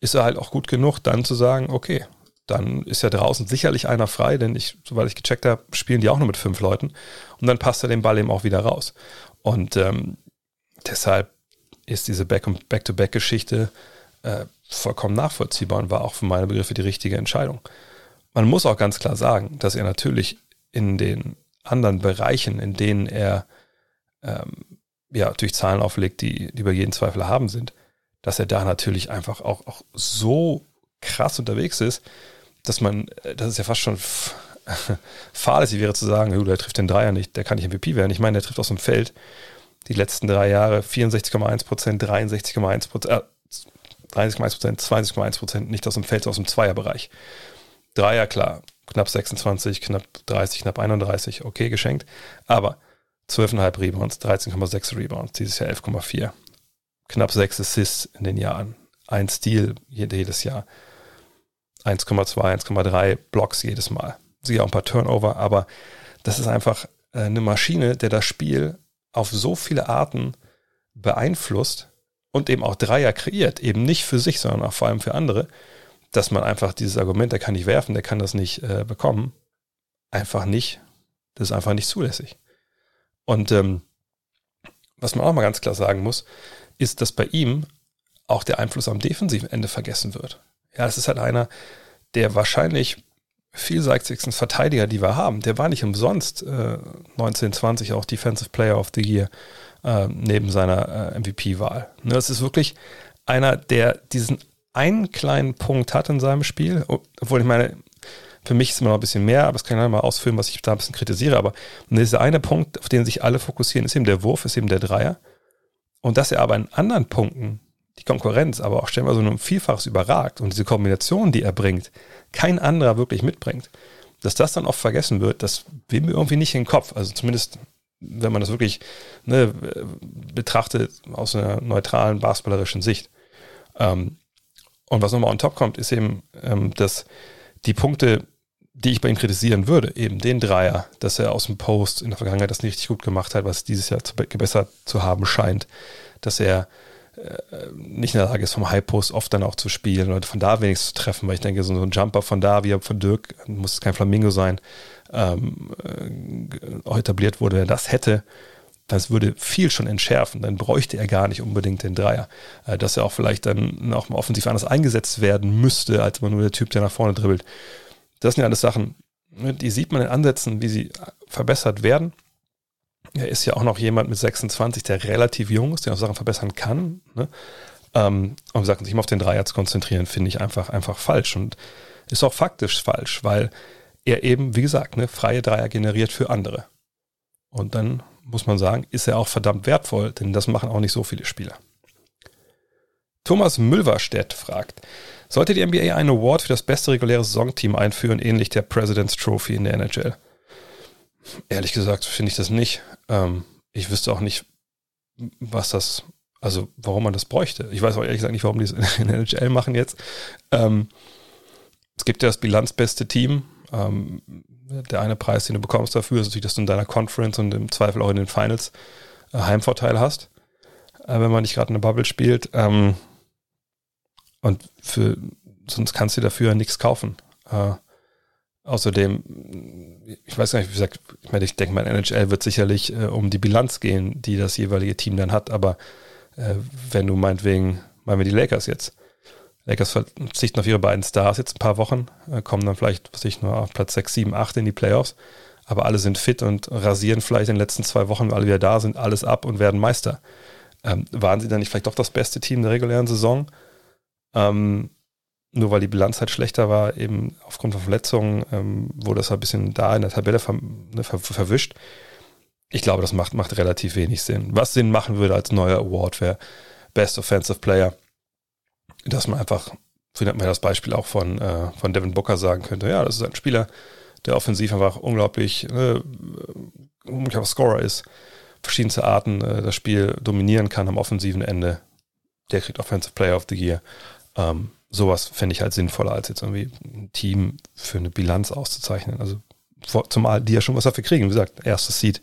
ist er halt auch gut genug, dann zu sagen, okay, dann ist ja draußen sicherlich einer frei, denn ich, soweit ich gecheckt habe, spielen die auch nur mit fünf Leuten und dann passt er den Ball eben auch wieder raus. Und ähm, deshalb ist diese Back-to-Back-Geschichte äh, vollkommen nachvollziehbar und war auch für meine Begriffe die richtige Entscheidung. Man muss auch ganz klar sagen, dass er natürlich in den anderen Bereichen, in denen er ähm, ja durch Zahlen auflegt, die, die über jeden Zweifel haben sind, dass er da natürlich einfach auch, auch so krass unterwegs ist, dass man, äh, das ist ja fast schon fahrlässig wäre zu sagen, der trifft den Dreier nicht, der kann nicht MVP werden. Ich meine, der trifft aus dem Feld die letzten drei Jahre 64,1 Prozent, 63,1 Prozent, äh, 30,1 Prozent, 20,1 Prozent nicht aus dem Feld, aus dem Zweierbereich. Dreier, klar, knapp 26, knapp 30, knapp 31, okay, geschenkt. Aber 12,5 Rebounds, 13,6 Rebounds, dieses Jahr 11,4. Knapp 6 Assists in den Jahren. Ein Stil jedes Jahr. 1,2, 1,3 Blocks jedes Mal. Sie auch ein paar Turnover, aber das ist einfach äh, eine Maschine, der das Spiel auf so viele Arten beeinflusst und eben auch Dreier kreiert. Eben nicht für sich, sondern auch vor allem für andere dass man einfach dieses Argument, der kann nicht werfen, der kann das nicht äh, bekommen, einfach nicht, das ist einfach nicht zulässig. Und ähm, was man auch mal ganz klar sagen muss, ist, dass bei ihm auch der Einfluss am defensiven Ende vergessen wird. Ja, es ist halt einer der wahrscheinlich vielseitigsten Verteidiger, die wir haben. Der war nicht umsonst äh, 1920 auch Defensive Player of the Year äh, neben seiner äh, MVP-Wahl. Ne, das ist wirklich einer, der diesen einen kleinen Punkt hat in seinem Spiel, obwohl ich meine, für mich ist immer noch ein bisschen mehr, aber das kann ich mal ausführen, was ich da ein bisschen kritisiere. Aber dieser eine Punkt, auf den sich alle fokussieren, ist eben der Wurf, ist eben der Dreier. Und dass er aber in anderen Punkten die Konkurrenz aber auch stellenweise so ein Vielfaches überragt und diese Kombination, die er bringt, kein anderer wirklich mitbringt, dass das dann oft vergessen wird, das will mir irgendwie nicht in den Kopf. Also zumindest, wenn man das wirklich ne, betrachtet aus einer neutralen basketballerischen Sicht. Ähm, und was nochmal on top kommt, ist eben, ähm, dass die Punkte, die ich bei ihm kritisieren würde, eben den Dreier, dass er aus dem Post in der Vergangenheit das nicht richtig gut gemacht hat, was dieses Jahr zu, gebessert zu haben scheint, dass er äh, nicht in der Lage ist, vom High Post oft dann auch zu spielen oder von da wenigstens zu treffen, weil ich denke, so ein Jumper von da, wie von Dirk, muss kein Flamingo sein, ähm, äh, etabliert wurde, wenn er das hätte, das würde viel schon entschärfen. Dann bräuchte er gar nicht unbedingt den Dreier. Äh, dass er auch vielleicht dann auch mal offensiv anders eingesetzt werden müsste, als man nur der Typ, der nach vorne dribbelt. Das sind ja alles Sachen, ne, die sieht man in Ansätzen, wie sie verbessert werden. Er ist ja auch noch jemand mit 26, der relativ jung ist, der auch Sachen verbessern kann. Ne? Ähm, und sagt, sich immer auf den Dreier zu konzentrieren, finde ich einfach, einfach falsch und ist auch faktisch falsch, weil er eben, wie gesagt, ne, freie Dreier generiert für andere. Und dann muss man sagen, ist er auch verdammt wertvoll, denn das machen auch nicht so viele Spieler. Thomas Mülverstedt fragt, sollte die NBA einen Award für das beste reguläre Saisonteam einführen, ähnlich der President's Trophy in der NHL? Ehrlich gesagt finde ich das nicht. Ähm, ich wüsste auch nicht, was das, also warum man das bräuchte. Ich weiß auch ehrlich gesagt nicht, warum die es in der NHL machen jetzt. Ähm, es gibt ja das bilanzbeste Team. Ähm, der eine Preis, den du bekommst dafür, ist natürlich, dass du in deiner Conference und im Zweifel auch in den Finals äh, Heimvorteil hast, äh, wenn man nicht gerade eine Bubble spielt. Ähm, und für, sonst kannst du dafür nichts kaufen. Äh, außerdem, ich weiß gar nicht, wie gesagt, ich meine, ich denke mal, NHL wird sicherlich äh, um die Bilanz gehen, die das jeweilige Team dann hat, aber äh, wenn du meinetwegen, meinen wir die Lakers jetzt, Lakers verzichten auf ihre beiden Stars jetzt ein paar Wochen, äh, kommen dann vielleicht, was ich nur auf Platz 6, 7, 8 in die Playoffs, aber alle sind fit und rasieren vielleicht in den letzten zwei Wochen, weil alle wieder da sind, alles ab und werden Meister. Ähm, waren sie dann nicht vielleicht doch das beste Team der regulären Saison? Ähm, nur weil die Bilanz halt schlechter war, eben aufgrund von Verletzungen, ähm, wurde das halt ein bisschen da in der Tabelle ver, ne, ver, verwischt. Ich glaube, das macht, macht relativ wenig Sinn. Was Sinn machen würde als neuer Award wäre Best Offensive Player, dass man einfach, findet man das Beispiel auch von, äh, von Devin Booker sagen könnte, ja, das ist ein Spieler, der offensiv einfach unglaublich, äh, unglaublicher Scorer ist, verschiedenste Arten äh, das Spiel dominieren kann am offensiven Ende. Der kriegt Offensive Player of the Year. Ähm, sowas fände ich halt sinnvoller, als jetzt irgendwie ein Team für eine Bilanz auszuzeichnen. Also zumal die ja schon was dafür kriegen. Wie gesagt, erstes Seed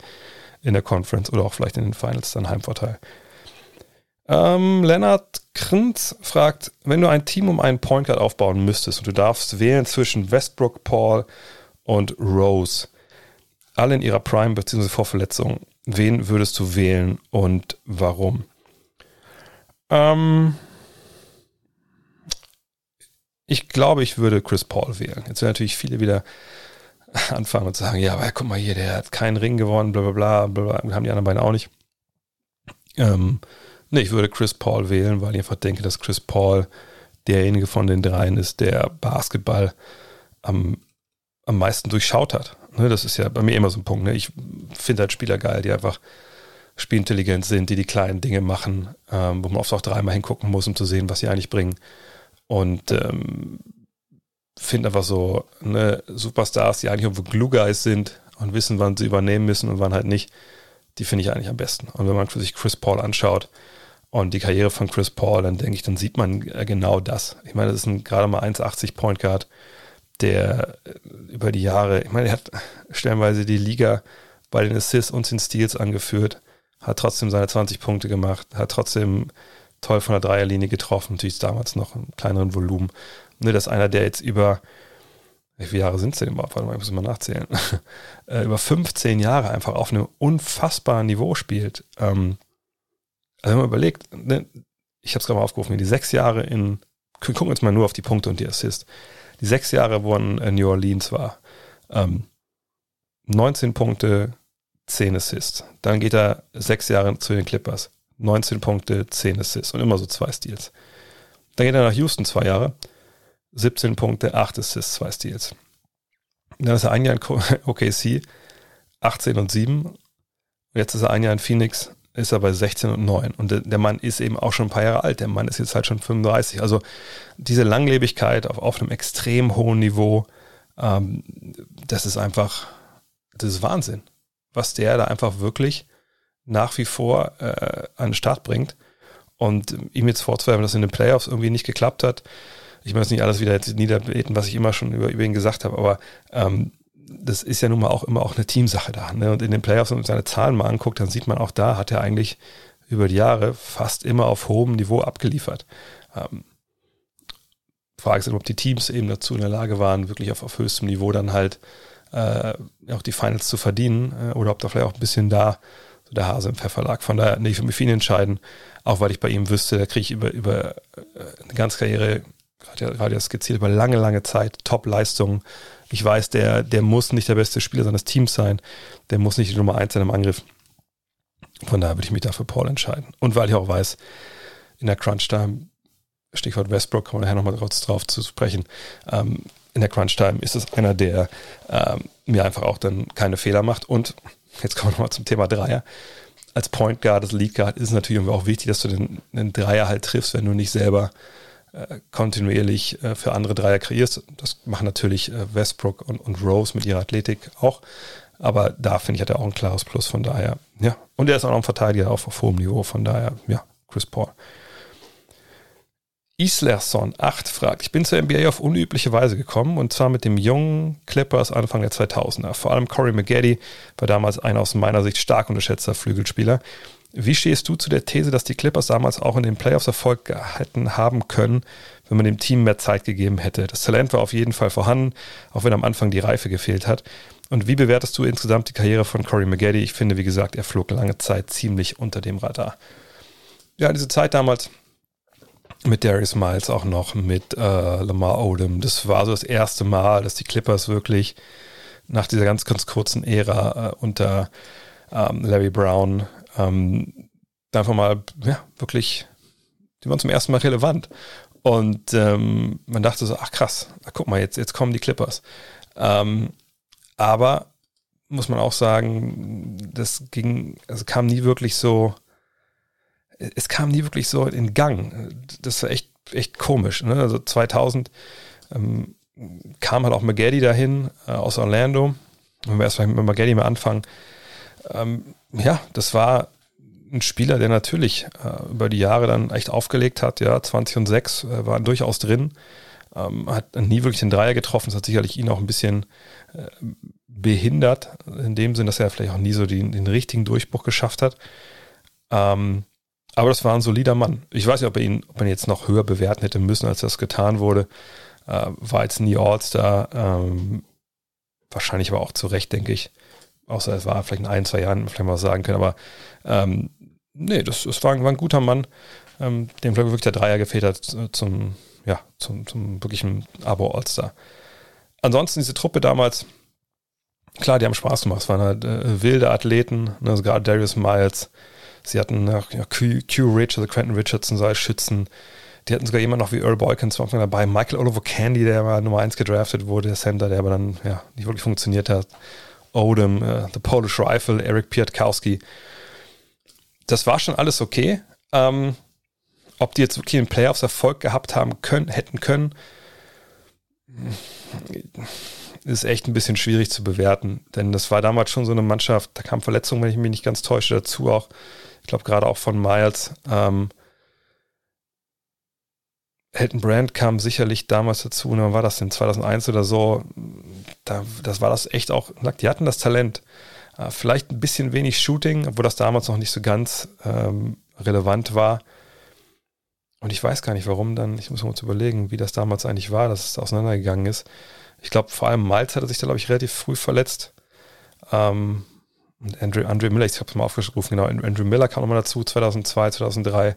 in der Conference oder auch vielleicht in den Finals dann Heimvorteil. Ähm, Lennart Krinz fragt, wenn du ein Team um einen Point Guard aufbauen müsstest und du darfst wählen zwischen Westbrook, Paul und Rose, alle in ihrer Prime bzw. vor wen würdest du wählen und warum? Ähm, ich glaube, ich würde Chris Paul wählen. Jetzt werden natürlich viele wieder anfangen und sagen, ja, aber guck mal hier, der hat keinen Ring gewonnen, bla bla bla, bla, bla. haben die anderen beiden auch nicht. Ähm, nee, ich würde Chris Paul wählen, weil ich einfach denke, dass Chris Paul derjenige von den dreien ist, der Basketball am, am meisten durchschaut hat. Ne, das ist ja bei mir immer so ein Punkt. Ne? Ich finde halt Spieler geil, die einfach spielintelligent sind, die die kleinen Dinge machen, ähm, wo man oft auch dreimal hingucken muss, um zu sehen, was sie eigentlich bringen. Und ähm, finde einfach so ne, Superstars, die eigentlich irgendwo Glue Guys sind und wissen, wann sie übernehmen müssen und wann halt nicht, die finde ich eigentlich am besten. Und wenn man sich Chris Paul anschaut und die Karriere von Chris Paul, dann denke ich, dann sieht man äh, genau das. Ich meine, das ist ein gerade mal 1,80 Point Guard, der äh, über die Jahre, ich meine, er hat stellenweise die Liga bei den Assists und den Steals angeführt, hat trotzdem seine 20 Punkte gemacht, hat trotzdem toll von der Dreierlinie getroffen, natürlich damals noch im kleineren Volumen. Ne, dass einer, der jetzt über, wie viele Jahre sind es denn überhaupt? Warte mal, ich muss mal nachzählen. Äh, über 15 Jahre einfach auf einem unfassbaren Niveau spielt. Ähm, also wenn man überlegt, ne, ich habe es gerade mal aufgerufen, die sechs Jahre in, gucken wir uns mal nur auf die Punkte und die Assists. Die sechs Jahre, wo er in New Orleans war, ähm, 19 Punkte, 10 Assists. Dann geht er sechs Jahre zu den Clippers. 19 Punkte, 10 Assists und immer so zwei Steals. Dann geht er nach Houston zwei Jahre, 17 Punkte, 8 Assists, zwei Steals. Dann ist er ein Jahr in OKC, 18 und 7. Und jetzt ist er ein Jahr in Phoenix, ist er bei 16 und 9. Und der Mann ist eben auch schon ein paar Jahre alt. Der Mann ist jetzt halt schon 35. Also diese Langlebigkeit auf, auf einem extrem hohen Niveau, ähm, das ist einfach, das ist Wahnsinn. Was der da einfach wirklich nach wie vor äh, an den Start bringt. Und ihm jetzt vorzuwerfen, dass in den Playoffs irgendwie nicht geklappt hat. Ich muss nicht alles wieder jetzt niederbeten, was ich immer schon über, über ihn gesagt habe, aber ähm, das ist ja nun mal auch immer auch eine Teamsache da. Ne? Und in den Playoffs, wenn man seine Zahlen mal anguckt, dann sieht man auch da, hat er eigentlich über die Jahre fast immer auf hohem Niveau abgeliefert. Ähm, Frage ist, ob die Teams eben dazu in der Lage waren, wirklich auf, auf höchstem Niveau dann halt äh, auch die Finals zu verdienen äh, oder ob da vielleicht auch ein bisschen da so der Hase im Pfefferlag. Von daher, nee, ich würde mich für ihn entscheiden, auch weil ich bei ihm wüsste, da kriege ich über, über äh, eine ganze Karriere, gerade ja skizziert, über lange, lange Zeit Top-Leistungen. Ich weiß, der, der muss nicht der beste Spieler seines Teams sein, der muss nicht die Nummer eins sein im Angriff. Von daher würde ich mich dafür Paul entscheiden. Und weil ich auch weiß, in der Crunch-Time, Stichwort Westbrook, kommen wir nachher nochmal kurz drauf zu sprechen, ähm, in der Crunch-Time ist es einer, der ähm, mir einfach auch dann keine Fehler macht. Und jetzt kommen wir nochmal zum Thema Dreier. Als Point Guard, als Lead Guard ist es natürlich auch wichtig, dass du den, den Dreier halt triffst, wenn du nicht selber kontinuierlich äh, für andere Dreier kreierst. Das machen natürlich äh, Westbrook und, und Rose mit ihrer Athletik auch. Aber da finde ich, hat er auch ein klares Plus. Von daher, ja. Und er ist auch noch ein Verteidiger auf, auf hohem Niveau. Von daher, ja, Chris Paul. Islerson 8 fragt, ich bin zur NBA auf unübliche Weise gekommen und zwar mit dem jungen Clippers Anfang der 2000er. Vor allem Corey McGaddy war damals ein aus meiner Sicht stark unterschätzter Flügelspieler. Wie stehst du zu der These, dass die Clippers damals auch in den Playoffs Erfolg hätten haben können, wenn man dem Team mehr Zeit gegeben hätte? Das Talent war auf jeden Fall vorhanden, auch wenn am Anfang die Reife gefehlt hat. Und wie bewertest du insgesamt die Karriere von Corey McGaddy? Ich finde, wie gesagt, er flog lange Zeit ziemlich unter dem Radar. Ja, diese Zeit damals mit Darius Miles auch noch, mit äh, Lamar Odom. Das war so das erste Mal, dass die Clippers wirklich nach dieser ganz, ganz kurzen Ära äh, unter ähm, Larry Brown ähm, einfach mal, ja, wirklich, die waren zum ersten Mal relevant. Und ähm, man dachte so, ach krass, guck mal, jetzt, jetzt kommen die Clippers. Ähm, aber muss man auch sagen, das ging, also kam nie wirklich so, es kam nie wirklich so in Gang. Das war echt, echt komisch. Ne? Also 2000 ähm, kam halt auch Maggedi dahin äh, aus Orlando. Wenn wir erst mal mit Maggedi mal anfangen. Ähm, ja, das war ein Spieler, der natürlich äh, über die Jahre dann echt aufgelegt hat. Ja, 20 und 6 äh, waren durchaus drin. Ähm, hat nie wirklich den Dreier getroffen. Das hat sicherlich ihn auch ein bisschen äh, behindert, in dem Sinn, dass er vielleicht auch nie so den, den richtigen Durchbruch geschafft hat. Ähm, aber das war ein solider Mann. Ich weiß nicht, ob er ihn, ob ihn jetzt noch höher bewerten hätte müssen, als das getan wurde. Äh, war jetzt nie All-Star. Ähm, wahrscheinlich aber auch zu Recht, denke ich. Außer es war vielleicht in ein, zwei Jahren, vielleicht mal was sagen können. Aber ähm, nee, das, das war, war, ein guter Mann, ähm, dem vielleicht wirklich der Dreier gefehlt hat zum, ja, zum, zum wirklichen Abo-All-Star. Ansonsten diese Truppe damals, klar, die haben Spaß gemacht. Es waren halt äh, wilde Athleten, ne, sogar Darius Miles, Sie hatten ja, Q, Q Rich, also Quentin Richardson so als Schützen. Die hatten sogar jemanden noch wie Earl Boykins Anfang dabei. Michael Oliver Candy, der mal Nummer 1 gedraftet wurde, der Center, der aber dann ja, nicht wirklich funktioniert hat. Odom, uh, The Polish Rifle, Eric Piatkowski. Das war schon alles okay. Ähm, ob die jetzt wirklich in Playoffs Erfolg gehabt haben können, hätten können, ist echt ein bisschen schwierig zu bewerten. Denn das war damals schon so eine Mannschaft, da kam Verletzungen, wenn ich mich nicht ganz täusche, dazu auch glaube gerade auch von Miles. Ähm, Hilton Brand kam sicherlich damals dazu, ne, wann war das denn, 2001 oder so, da, das war das echt auch, die hatten das Talent. Äh, vielleicht ein bisschen wenig Shooting, obwohl das damals noch nicht so ganz ähm, relevant war. Und ich weiß gar nicht, warum dann, ich muss mal uns überlegen, wie das damals eigentlich war, dass es auseinandergegangen ist. Ich glaube, vor allem Miles hatte sich da, glaube ich, relativ früh verletzt. Ähm, und Andrew, Andrew Miller, ich habe es mal aufgerufen, genau, Andrew Miller kam nochmal dazu, 2002, 2003.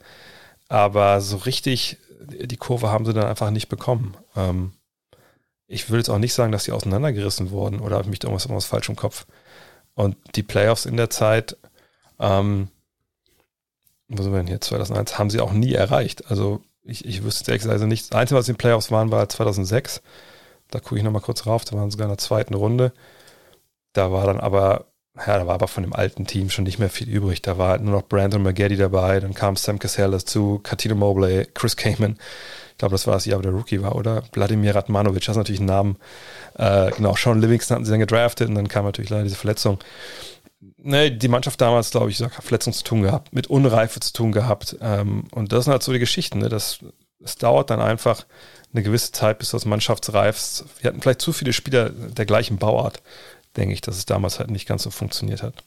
Aber so richtig die Kurve haben sie dann einfach nicht bekommen. Ähm, ich würde jetzt auch nicht sagen, dass sie auseinandergerissen wurden oder habe ich mich da irgendwas, irgendwas falsch im Kopf. Und die Playoffs in der Zeit, ähm, wo sind wir denn hier, 2001, haben sie auch nie erreicht. Also ich, ich wüsste ehrlich gesagt nicht. Das Einzige, was in den Playoffs waren, war 2006. Da gucke ich nochmal kurz rauf, da waren sie sogar in der zweiten Runde. Da war dann aber ja, da war aber von dem alten Team schon nicht mehr viel übrig. Da war halt nur noch Brandon McGaddy dabei, dann kam Sam Cassell dazu, Katino Mobley, Chris Kamen. Ich glaube, das war das Jahr, wo der Rookie war, oder? Vladimir Radmanovic, das ist natürlich ein Name. Äh, genau, Sean Livingston hatten sie dann gedraftet und dann kam natürlich leider diese Verletzung. Ne, die Mannschaft damals, glaube ich, hat Verletzung zu tun gehabt, mit Unreife zu tun gehabt. Ähm, und das sind halt so die Geschichten. Ne? Das, das dauert dann einfach eine gewisse Zeit, bis du das Mannschaftsreifst. Wir hatten vielleicht zu viele Spieler der gleichen Bauart denke ich, dass es damals halt nicht ganz so funktioniert hat.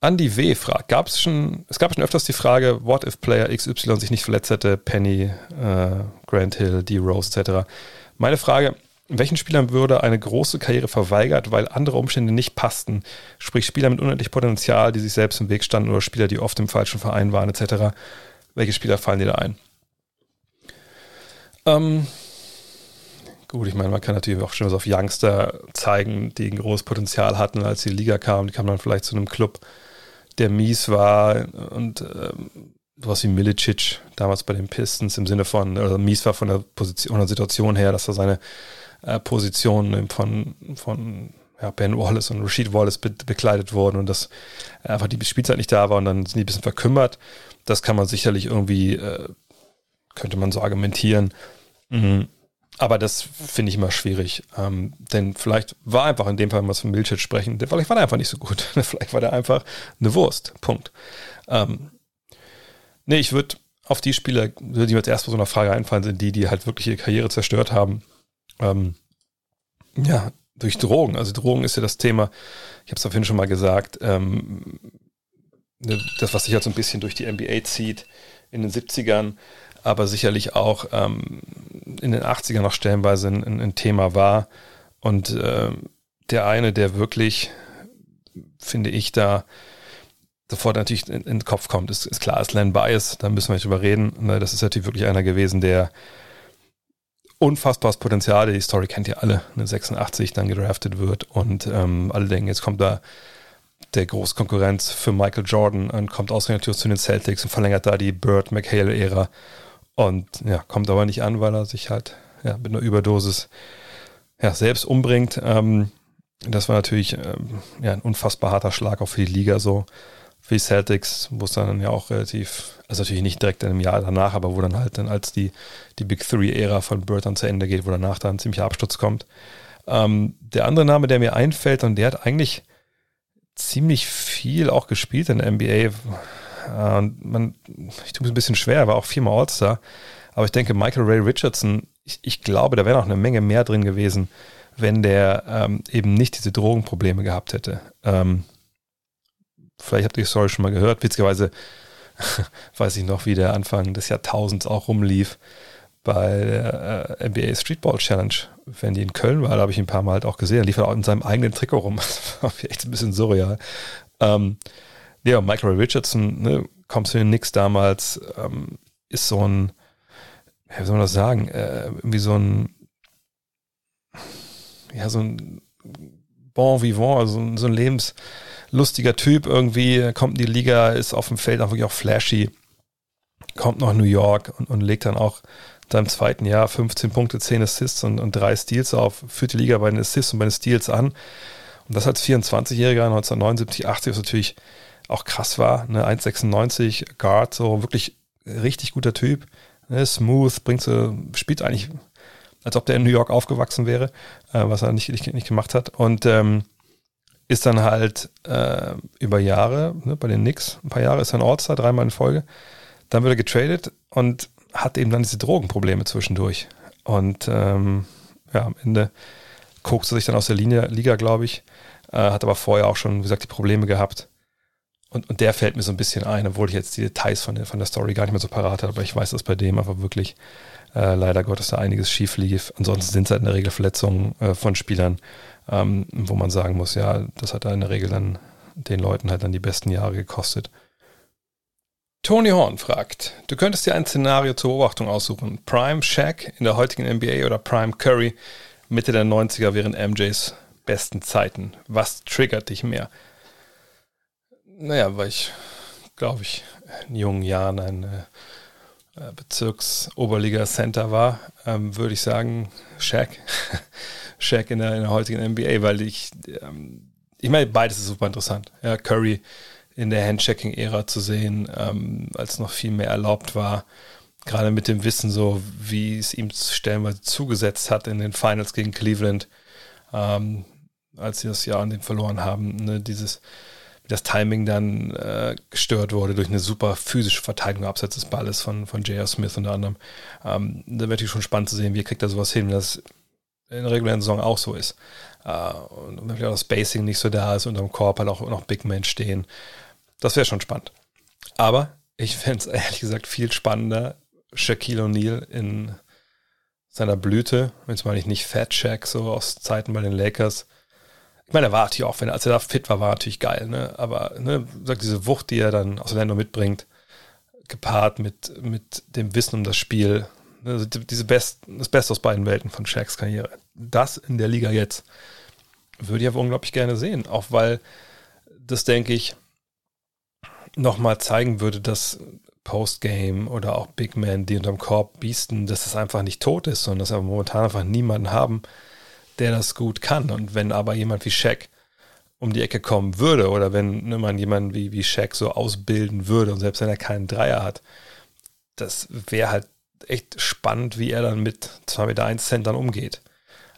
Andy W. fragt, gab es schon, es gab schon öfters die Frage, what if Player XY sich nicht verletzt hätte, Penny, äh, Grant Hill, D. Rose etc. Meine Frage, welchen Spielern würde eine große Karriere verweigert, weil andere Umstände nicht passten? Sprich Spieler mit unendlich Potenzial, die sich selbst im Weg standen oder Spieler, die oft im falschen Verein waren etc. Welche Spieler fallen dir da ein? Ähm, Gut, ich meine, man kann natürlich auch schon was auf Youngster zeigen, die ein großes Potenzial hatten, als die Liga kam. Die kamen dann vielleicht zu einem Club, der mies war und ähm, sowas wie Milicic damals bei den Pistons im Sinne von, oder mies war von der Position, der Situation her, dass er seine äh, Position von, von ja, Ben Wallace und Rashid Wallace be bekleidet wurden und dass einfach die Spielzeit nicht da war und dann sind die ein bisschen verkümmert. Das kann man sicherlich irgendwie, äh, könnte man so argumentieren. Mhm. Aber das finde ich immer schwierig. Ähm, denn vielleicht war einfach in dem Fall, wenn wir von Milchit sprechen, vielleicht war der einfach nicht so gut. vielleicht war der einfach eine Wurst. Punkt. Ähm, nee, ich würde auf die Spieler, die mir jetzt erst so einer Frage einfallen, sind die, die halt wirklich ihre Karriere zerstört haben. Ähm, ja, durch Drogen. Also Drogen ist ja das Thema, ich habe es vorhin schon mal gesagt, ähm, ne, das, was sich halt so ein bisschen durch die NBA zieht in den 70ern, aber sicherlich auch ähm, in den 80ern noch stellenweise ein, ein Thema war. Und äh, der eine, der wirklich, finde ich, da sofort natürlich in, in den Kopf kommt, ist, ist klar, ist Len Bias, da müssen wir nicht drüber reden. Ne, das ist natürlich wirklich einer gewesen, der unfassbares Potenzial. Die Story kennt ihr alle. Eine 86 dann gedraftet wird und ähm, alle denken, jetzt kommt da der Großkonkurrenz für Michael Jordan und kommt ausgerechnet zu den Celtics und verlängert da die Bird McHale-Ära und ja, kommt aber nicht an, weil er sich halt ja, mit einer Überdosis ja, selbst umbringt. Ähm, das war natürlich ähm, ja, ein unfassbar harter Schlag auch für die Liga so für die Celtics, wo es dann ja auch relativ, also natürlich nicht direkt in einem Jahr danach, aber wo dann halt dann als die, die Big Three-Ära von Burton zu Ende geht, wo danach dann ein ziemlicher Absturz kommt. Ähm, der andere Name, der mir einfällt, und der hat eigentlich ziemlich viel auch gespielt in der NBA. Äh, und man, ich tue es ein bisschen schwer, er war auch viermal All-Star. Aber ich denke, Michael Ray Richardson, ich, ich glaube, da wäre noch eine Menge mehr drin gewesen, wenn der ähm, eben nicht diese Drogenprobleme gehabt hätte. Ähm, Vielleicht habt ihr die Story schon mal gehört. Witzigerweise weiß ich noch, wie der Anfang des Jahrtausends auch rumlief bei der äh, NBA Streetball Challenge. Wenn die in Köln war, da habe ich ihn ein paar Mal halt auch gesehen. Er lief er auch in seinem eigenen Trikot rum. Das war echt ein bisschen surreal. Ähm, ja, Michael Richardson, ne, kommt zu den Knicks damals, ähm, ist so ein, wie soll man das sagen, äh, irgendwie so ein, ja, so ein Bon Vivant, also so ein Lebens, lustiger Typ irgendwie, kommt in die Liga, ist auf dem Feld auch wirklich auch flashy, kommt nach New York und, und legt dann auch in seinem zweiten Jahr 15 Punkte, 10 Assists und, und drei Steals auf, führt die Liga bei den Assists und bei den Steals an. Und das als 24-Jähriger 1979, 80, was natürlich auch krass war, ne, 1,96 Guard, so wirklich richtig guter Typ, ne, smooth, bringt so, spielt eigentlich, als ob der in New York aufgewachsen wäre, äh, was er nicht, nicht, nicht gemacht hat. Und ähm, ist dann halt äh, über Jahre, ne, bei den Knicks, ein paar Jahre ist er ein All-Star, dreimal in Folge. Dann wird er getradet und hat eben dann diese Drogenprobleme zwischendurch. Und ähm, ja, am Ende guckt er sich dann aus der Linie, Liga, glaube ich. Äh, hat aber vorher auch schon, wie gesagt, die Probleme gehabt. Und, und der fällt mir so ein bisschen ein, obwohl ich jetzt die Details von der, von der Story gar nicht mehr so parat habe. Aber ich weiß, dass bei dem einfach wirklich äh, leider Gottes da einiges schief lief. Ansonsten sind es halt in der Regel Verletzungen äh, von Spielern ähm, wo man sagen muss, ja, das hat in der Regel dann den Leuten halt dann die besten Jahre gekostet. Tony Horn fragt, du könntest dir ein Szenario zur Beobachtung aussuchen. Prime Shaq in der heutigen NBA oder Prime Curry Mitte der 90er während MJs besten Zeiten. Was triggert dich mehr? Naja, weil ich, glaube ich, in jungen Jahren ein äh, Bezirksoberliga-Center war, ähm, würde ich sagen, Shaq. Shaq in der, in der heutigen NBA, weil ich, ähm, ich meine, beides ist super interessant. Ja, Curry in der Handchecking-Ära zu sehen, ähm, als noch viel mehr erlaubt war, gerade mit dem Wissen so, wie es ihm stellenweise zugesetzt hat in den Finals gegen Cleveland, ähm, als sie das Jahr an den verloren haben, ne, dieses das Timing dann äh, gestört wurde durch eine super physische Verteidigung abseits des Balles von, von J.R. Smith unter anderem. Ähm, da wäre natürlich schon spannend zu sehen, wie kriegt er sowas hin, das in der regulären Saison auch so ist. Uh, und wenn das Spacing nicht so da ist und am Korb halt auch noch Big Men stehen. Das wäre schon spannend. Aber ich fände es ehrlich gesagt viel spannender, Shaquille O'Neal in seiner Blüte, jetzt meine ich nicht Fat Shaq, so aus Zeiten bei den Lakers. Ich meine, er war natürlich auch, wenn er, als er da fit war, war natürlich geil, ne? Aber ne, sagt diese Wucht, die er dann aus Orlando mitbringt, gepaart mit, mit dem Wissen um das Spiel, also diese Best, das Beste aus beiden Welten von Shaqs Karriere. Das in der Liga jetzt würde ich aber unglaublich gerne sehen. Auch weil das, denke ich, nochmal zeigen würde, dass Postgame oder auch Big Men, die unterm Korb biesten, dass es einfach nicht tot ist, sondern dass wir momentan einfach niemanden haben, der das gut kann. Und wenn aber jemand wie Shaq um die Ecke kommen würde oder wenn ne, man jemanden wie, wie Shaq so ausbilden würde und selbst wenn er keinen Dreier hat, das wäre halt echt spannend, wie er dann mit 2 Meter 1 Centern umgeht.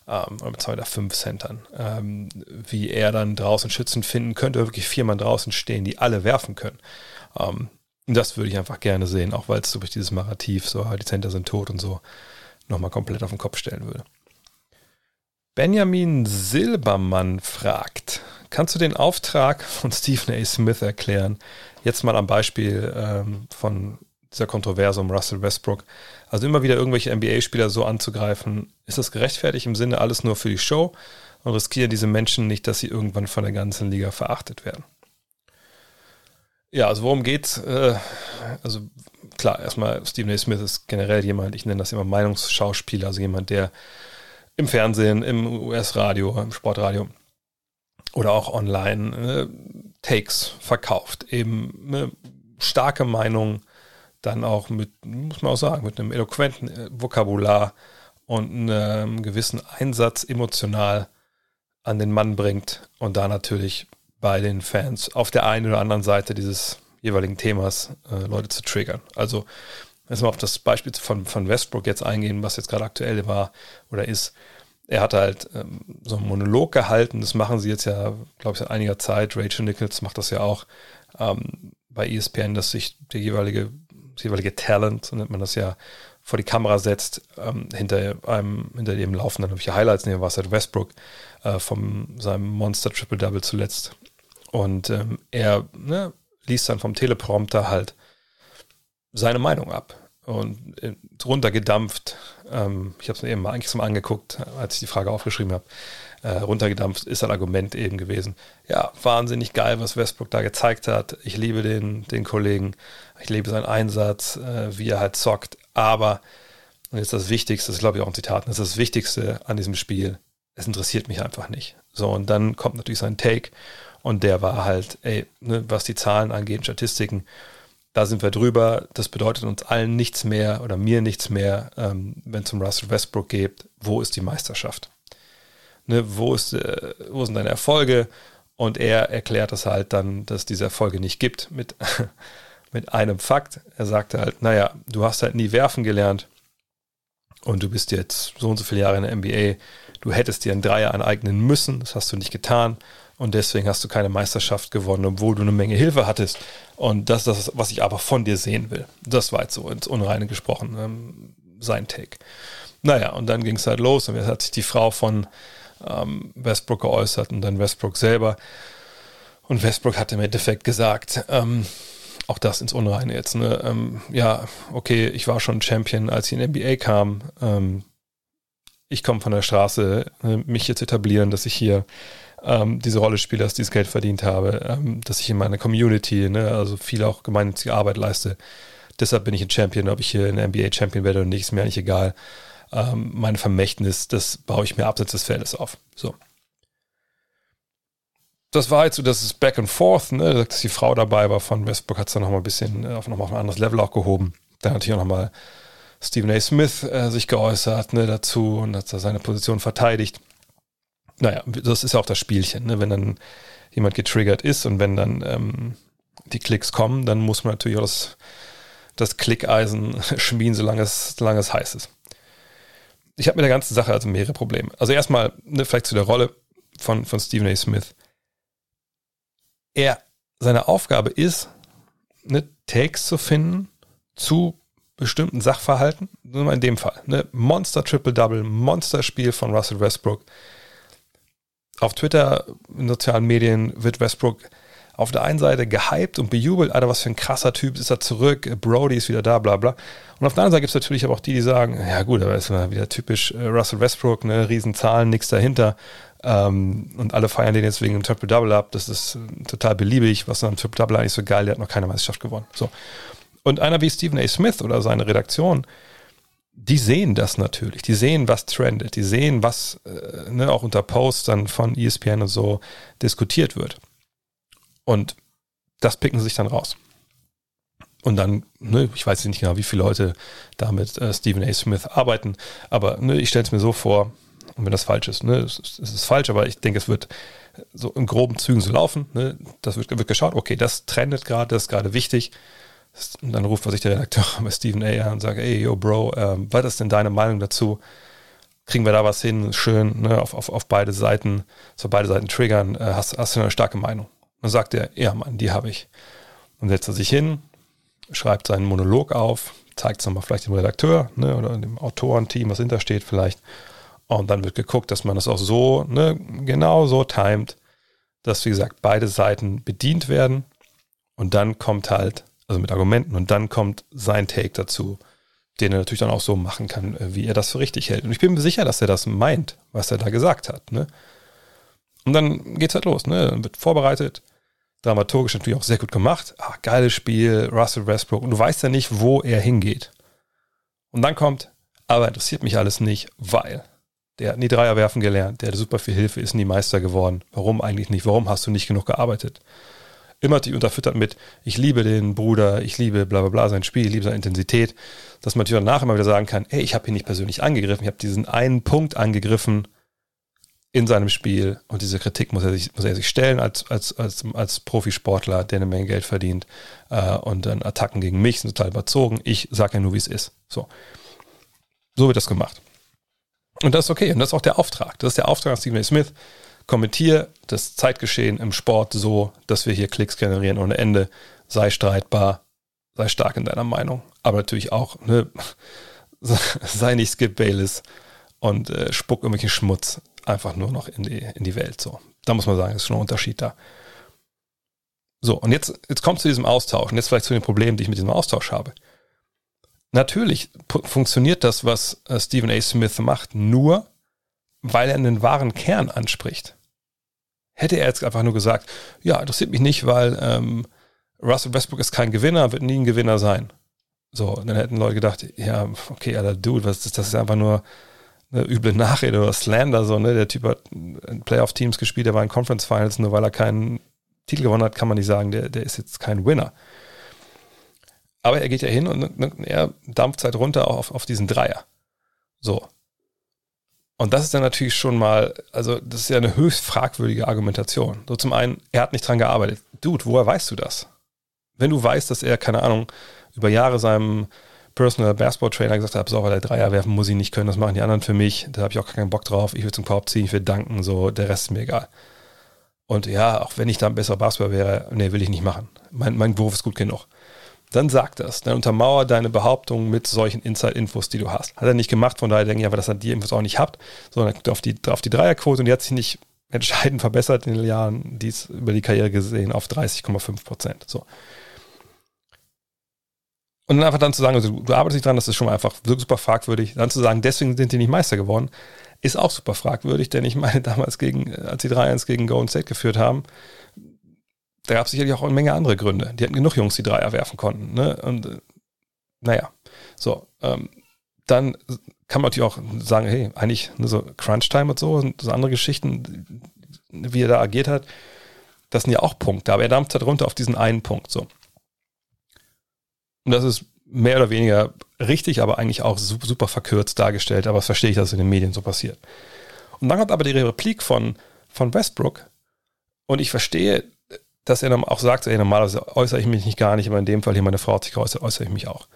Ähm, oder mit 2 Meter 5 Centern. Ähm, wie er dann draußen Schützen finden könnte, wirklich vier Mann draußen stehen, die alle werfen können. Ähm, das würde ich einfach gerne sehen, auch weil es durch dieses Narrativ, so die Center sind tot und so, nochmal komplett auf den Kopf stellen würde. Benjamin Silbermann fragt, kannst du den Auftrag von Stephen A. Smith erklären? Jetzt mal am Beispiel ähm, von dieser Kontroverse um Russell Westbrook. Also immer wieder irgendwelche NBA-Spieler so anzugreifen, ist das gerechtfertigt im Sinne alles nur für die Show und riskieren diese Menschen nicht, dass sie irgendwann von der ganzen Liga verachtet werden? Ja, also worum geht's? Äh, also klar, erstmal Stephen A. Smith ist generell jemand, ich nenne das immer Meinungsschauspieler, also jemand, der im Fernsehen, im US-Radio, im Sportradio oder auch online äh, Takes verkauft. Eben eine starke Meinung, dann auch mit, muss man auch sagen, mit einem eloquenten äh, Vokabular und einem gewissen Einsatz emotional an den Mann bringt und da natürlich bei den Fans auf der einen oder anderen Seite dieses jeweiligen Themas äh, Leute zu triggern. Also erstmal auf das Beispiel von, von Westbrook jetzt eingehen, was jetzt gerade aktuell war oder ist. Er hat halt ähm, so einen Monolog gehalten, das machen sie jetzt ja, glaube ich, seit einiger Zeit. Rachel Nichols macht das ja auch ähm, bei ESPN, dass sich der jeweilige, das jeweilige Talent, so nennt man das ja, vor die Kamera setzt, ähm, hinter einem, hinter dem laufen dann irgendwelche Highlights, nehmen war es halt Westbrook äh, von seinem Monster Triple Double zuletzt und ähm, er ne, liest dann vom Teleprompter halt seine Meinung ab und äh, runtergedampft. Ähm, ich habe es mir eben mal eigentlich mal angeguckt, als ich die Frage aufgeschrieben habe. Äh, runtergedampft ist ein Argument eben gewesen. Ja, wahnsinnig geil, was Westbrook da gezeigt hat. Ich liebe den, den Kollegen. Ich liebe seinen Einsatz, äh, wie er halt zockt. Aber, und jetzt das Wichtigste, das ist glaube ich auch ein Zitat, das ist das Wichtigste an diesem Spiel. Es interessiert mich einfach nicht. So, und dann kommt natürlich sein Take. Und der war halt, ey, ne, was die Zahlen angeht, Statistiken, da sind wir drüber. Das bedeutet uns allen nichts mehr oder mir nichts mehr, ähm, wenn es um Russell Westbrook geht. Wo ist die Meisterschaft? Ne, wo, ist, äh, wo sind deine Erfolge? Und er erklärt es halt dann, dass diese Erfolge nicht gibt mit, mit einem Fakt. Er sagte halt, naja, du hast halt nie werfen gelernt und du bist jetzt so und so viele Jahre in der NBA. Du hättest dir einen Dreier aneignen müssen, das hast du nicht getan und deswegen hast du keine Meisterschaft gewonnen, obwohl du eine Menge Hilfe hattest. Und das ist das, was ich aber von dir sehen will. Das war jetzt so ins Unreine gesprochen, ähm, sein Take. Naja, und dann ging es halt los und jetzt hat sich die Frau von ähm, Westbrook geäußert und dann Westbrook selber. Und Westbrook hat im Endeffekt gesagt, ähm, auch das ins Unreine jetzt, ne? Ähm, ja, okay, ich war schon Champion, als ich in NBA kam. Ähm, ich komme von der Straße, äh, mich jetzt etablieren, dass ich hier ähm, diese Rolle spiele, dass ich dieses Geld verdient habe, ähm, dass ich in meiner Community, ne, also viel auch gemeinnützige Arbeit leiste. Deshalb bin ich ein Champion, ob ich hier in der NBA Champion werde oder nicht, ist mir eigentlich egal. Ähm, mein Vermächtnis, das baue ich mir abseits des Feldes auf. So. Das war jetzt so, das ist Back and Forth, ne, dass die Frau dabei war von Westbrook, hat es dann nochmal ein bisschen äh, auf nochmal ein anderes Level auch gehoben. Dann natürlich auch nochmal Stephen A. Smith äh, sich geäußert ne, dazu und hat seine Position verteidigt naja, das ist ja auch das Spielchen, ne? wenn dann jemand getriggert ist und wenn dann ähm, die Klicks kommen, dann muss man natürlich auch das, das Klickeisen schmieden, solange es, solange es heiß ist. Ich habe mit der ganzen Sache also mehrere Probleme. Also erstmal, ne, vielleicht zu der Rolle von, von Stephen A. Smith. Er, seine Aufgabe ist, ne, Takes zu finden zu bestimmten Sachverhalten. Nur in dem Fall. Ne, Monster Triple Double, Monster-Spiel von Russell Westbrook auf Twitter, in sozialen Medien wird Westbrook auf der einen Seite gehypt und bejubelt, Alter, was für ein krasser Typ, ist er zurück, Brody ist wieder da, bla bla. Und auf der anderen Seite gibt es natürlich aber auch die, die sagen, ja gut, aber ist mal wieder typisch äh, Russell Westbrook, ne, Riesenzahlen, nichts dahinter. Ähm, und alle feiern den jetzt wegen dem Triple-Double ab. Das ist äh, total beliebig, was dann Triple-Double eigentlich so geil, der hat noch keine Meisterschaft gewonnen. So. Und einer wie Stephen A. Smith oder seine Redaktion, die sehen das natürlich. Die sehen, was trendet. Die sehen, was äh, ne, auch unter Posts dann von ESPN und so diskutiert wird. Und das picken sie sich dann raus. Und dann, ne, ich weiß nicht genau, wie viele Leute da mit äh, Stephen A. Smith arbeiten, aber ne, ich stelle es mir so vor, und wenn das falsch ist, ne, es, es ist falsch, aber ich denke, es wird so in groben Zügen so laufen. Ne? Das wird, wird geschaut, okay, das trendet gerade, das ist gerade wichtig. Und dann ruft sich der Redakteur bei Stephen A. an und sagt, ey, yo, Bro, ähm, was ist denn deine Meinung dazu? Kriegen wir da was hin? Schön, ne, auf, auf, auf beide Seiten, so beide Seiten triggern. Äh, hast, hast du eine starke Meinung? Dann sagt er, ja, Mann, die habe ich. Dann setzt er sich hin, schreibt seinen Monolog auf, zeigt es nochmal vielleicht dem Redakteur ne, oder dem Autorenteam, was hintersteht vielleicht. Und dann wird geguckt, dass man das auch so, ne, genau so timet, dass, wie gesagt, beide Seiten bedient werden. Und dann kommt halt, also mit Argumenten, und dann kommt sein Take dazu, den er natürlich dann auch so machen kann, äh, wie er das für richtig hält. Und ich bin mir sicher, dass er das meint, was er da gesagt hat. Ne? Und dann geht's halt los, ne? Dann wird vorbereitet, dramaturgisch natürlich auch sehr gut gemacht. Ah, geiles Spiel, Russell Westbrook. Und du weißt ja nicht, wo er hingeht. Und dann kommt, aber interessiert mich alles nicht, weil der hat nie Dreier werfen gelernt, der hatte super viel Hilfe, ist nie Meister geworden. Warum eigentlich nicht? Warum hast du nicht genug gearbeitet? Immer dich unterfüttert mit, ich liebe den Bruder, ich liebe bla bla bla sein Spiel, ich liebe seine Intensität, dass man natürlich danach immer wieder sagen kann, ey, ich habe ihn nicht persönlich angegriffen, ich habe diesen einen Punkt angegriffen in seinem Spiel und diese Kritik muss er sich, muss er sich stellen als, als, als, als Profisportler, der eine Menge Geld verdient äh, und dann Attacken gegen mich sind total überzogen. Ich sage ja nur, wie es ist. So. So wird das gemacht. Und das ist okay. Und das ist auch der Auftrag. Das ist der Auftrag von Stephen A. Smith. Kommentier das Zeitgeschehen im Sport so, dass wir hier Klicks generieren ohne Ende. Sei streitbar, sei stark in deiner Meinung. Aber natürlich auch, ne, sei nicht Skip Bayless und äh, spuck irgendwelchen Schmutz einfach nur noch in die, in die Welt. So. Da muss man sagen, ist schon ein Unterschied da. So, und jetzt, jetzt kommt zu diesem Austausch und jetzt vielleicht zu den Problemen, die ich mit diesem Austausch habe. Natürlich funktioniert das, was äh, Stephen A. Smith macht, nur weil er einen wahren Kern anspricht. Hätte er jetzt einfach nur gesagt, ja, interessiert mich nicht, weil ähm, Russell Westbrook ist kein Gewinner, wird nie ein Gewinner sein. So, dann hätten Leute gedacht, ja, okay, Alter, Dude, was ist das? ist einfach nur eine üble Nachrede oder Slander, so, ne? Der Typ hat in Playoff-Teams gespielt, der war in Conference Finals, nur weil er keinen Titel gewonnen hat, kann man nicht sagen, der, der ist jetzt kein Winner. Aber er geht ja hin und ne, er dampft halt runter auf, auf diesen Dreier. So. Und das ist dann natürlich schon mal, also das ist ja eine höchst fragwürdige Argumentation. So zum einen, er hat nicht dran gearbeitet. Dude, woher weißt du das? Wenn du weißt, dass er, keine Ahnung, über Jahre seinem Personal Basketball Trainer gesagt hat, so, der Dreier werfen muss ich nicht können, das machen die anderen für mich, da habe ich auch keinen Bock drauf, ich will zum Korb ziehen, ich will danken, so, der Rest ist mir egal. Und ja, auch wenn ich da ein besserer Basketball wäre, nee, will ich nicht machen. Mein, mein Beruf ist gut genug dann sag das. Dann untermauer deine Behauptung mit solchen Inside-Infos, die du hast. Hat er nicht gemacht, von daher denke ich aber, dass er die Infos auch nicht habt, sondern auf die, auf die Dreierquote und die hat sich nicht entscheidend verbessert in den Jahren, dies über die Karriere gesehen, auf 30,5 Prozent. So. Und dann einfach dann zu sagen, also du arbeitest nicht dran, das ist schon einfach super fragwürdig. Dann zu sagen, deswegen sind die nicht Meister geworden, ist auch super fragwürdig, denn ich meine, damals gegen, als die 3-1 gegen Golden State geführt haben, da gab es sicherlich auch eine Menge andere Gründe. Die hatten genug Jungs, die Dreier werfen konnten. Ne? Und äh, naja, so. Ähm, dann kann man natürlich auch sagen, hey, eigentlich ne, so Crunch-Time und so, und so andere Geschichten, wie er da agiert hat, das sind ja auch Punkte, aber er dampft halt runter auf diesen einen Punkt. So. Und das ist mehr oder weniger richtig, aber eigentlich auch super, super verkürzt dargestellt, aber das verstehe ich, dass es in den Medien so passiert. Und dann kommt aber die Replik von, von Westbrook und ich verstehe dass er auch sagt, ey, normalerweise äußere ich mich nicht gar nicht, aber in dem Fall hier meine Frau hat sich geäußert, äußere ich mich auch.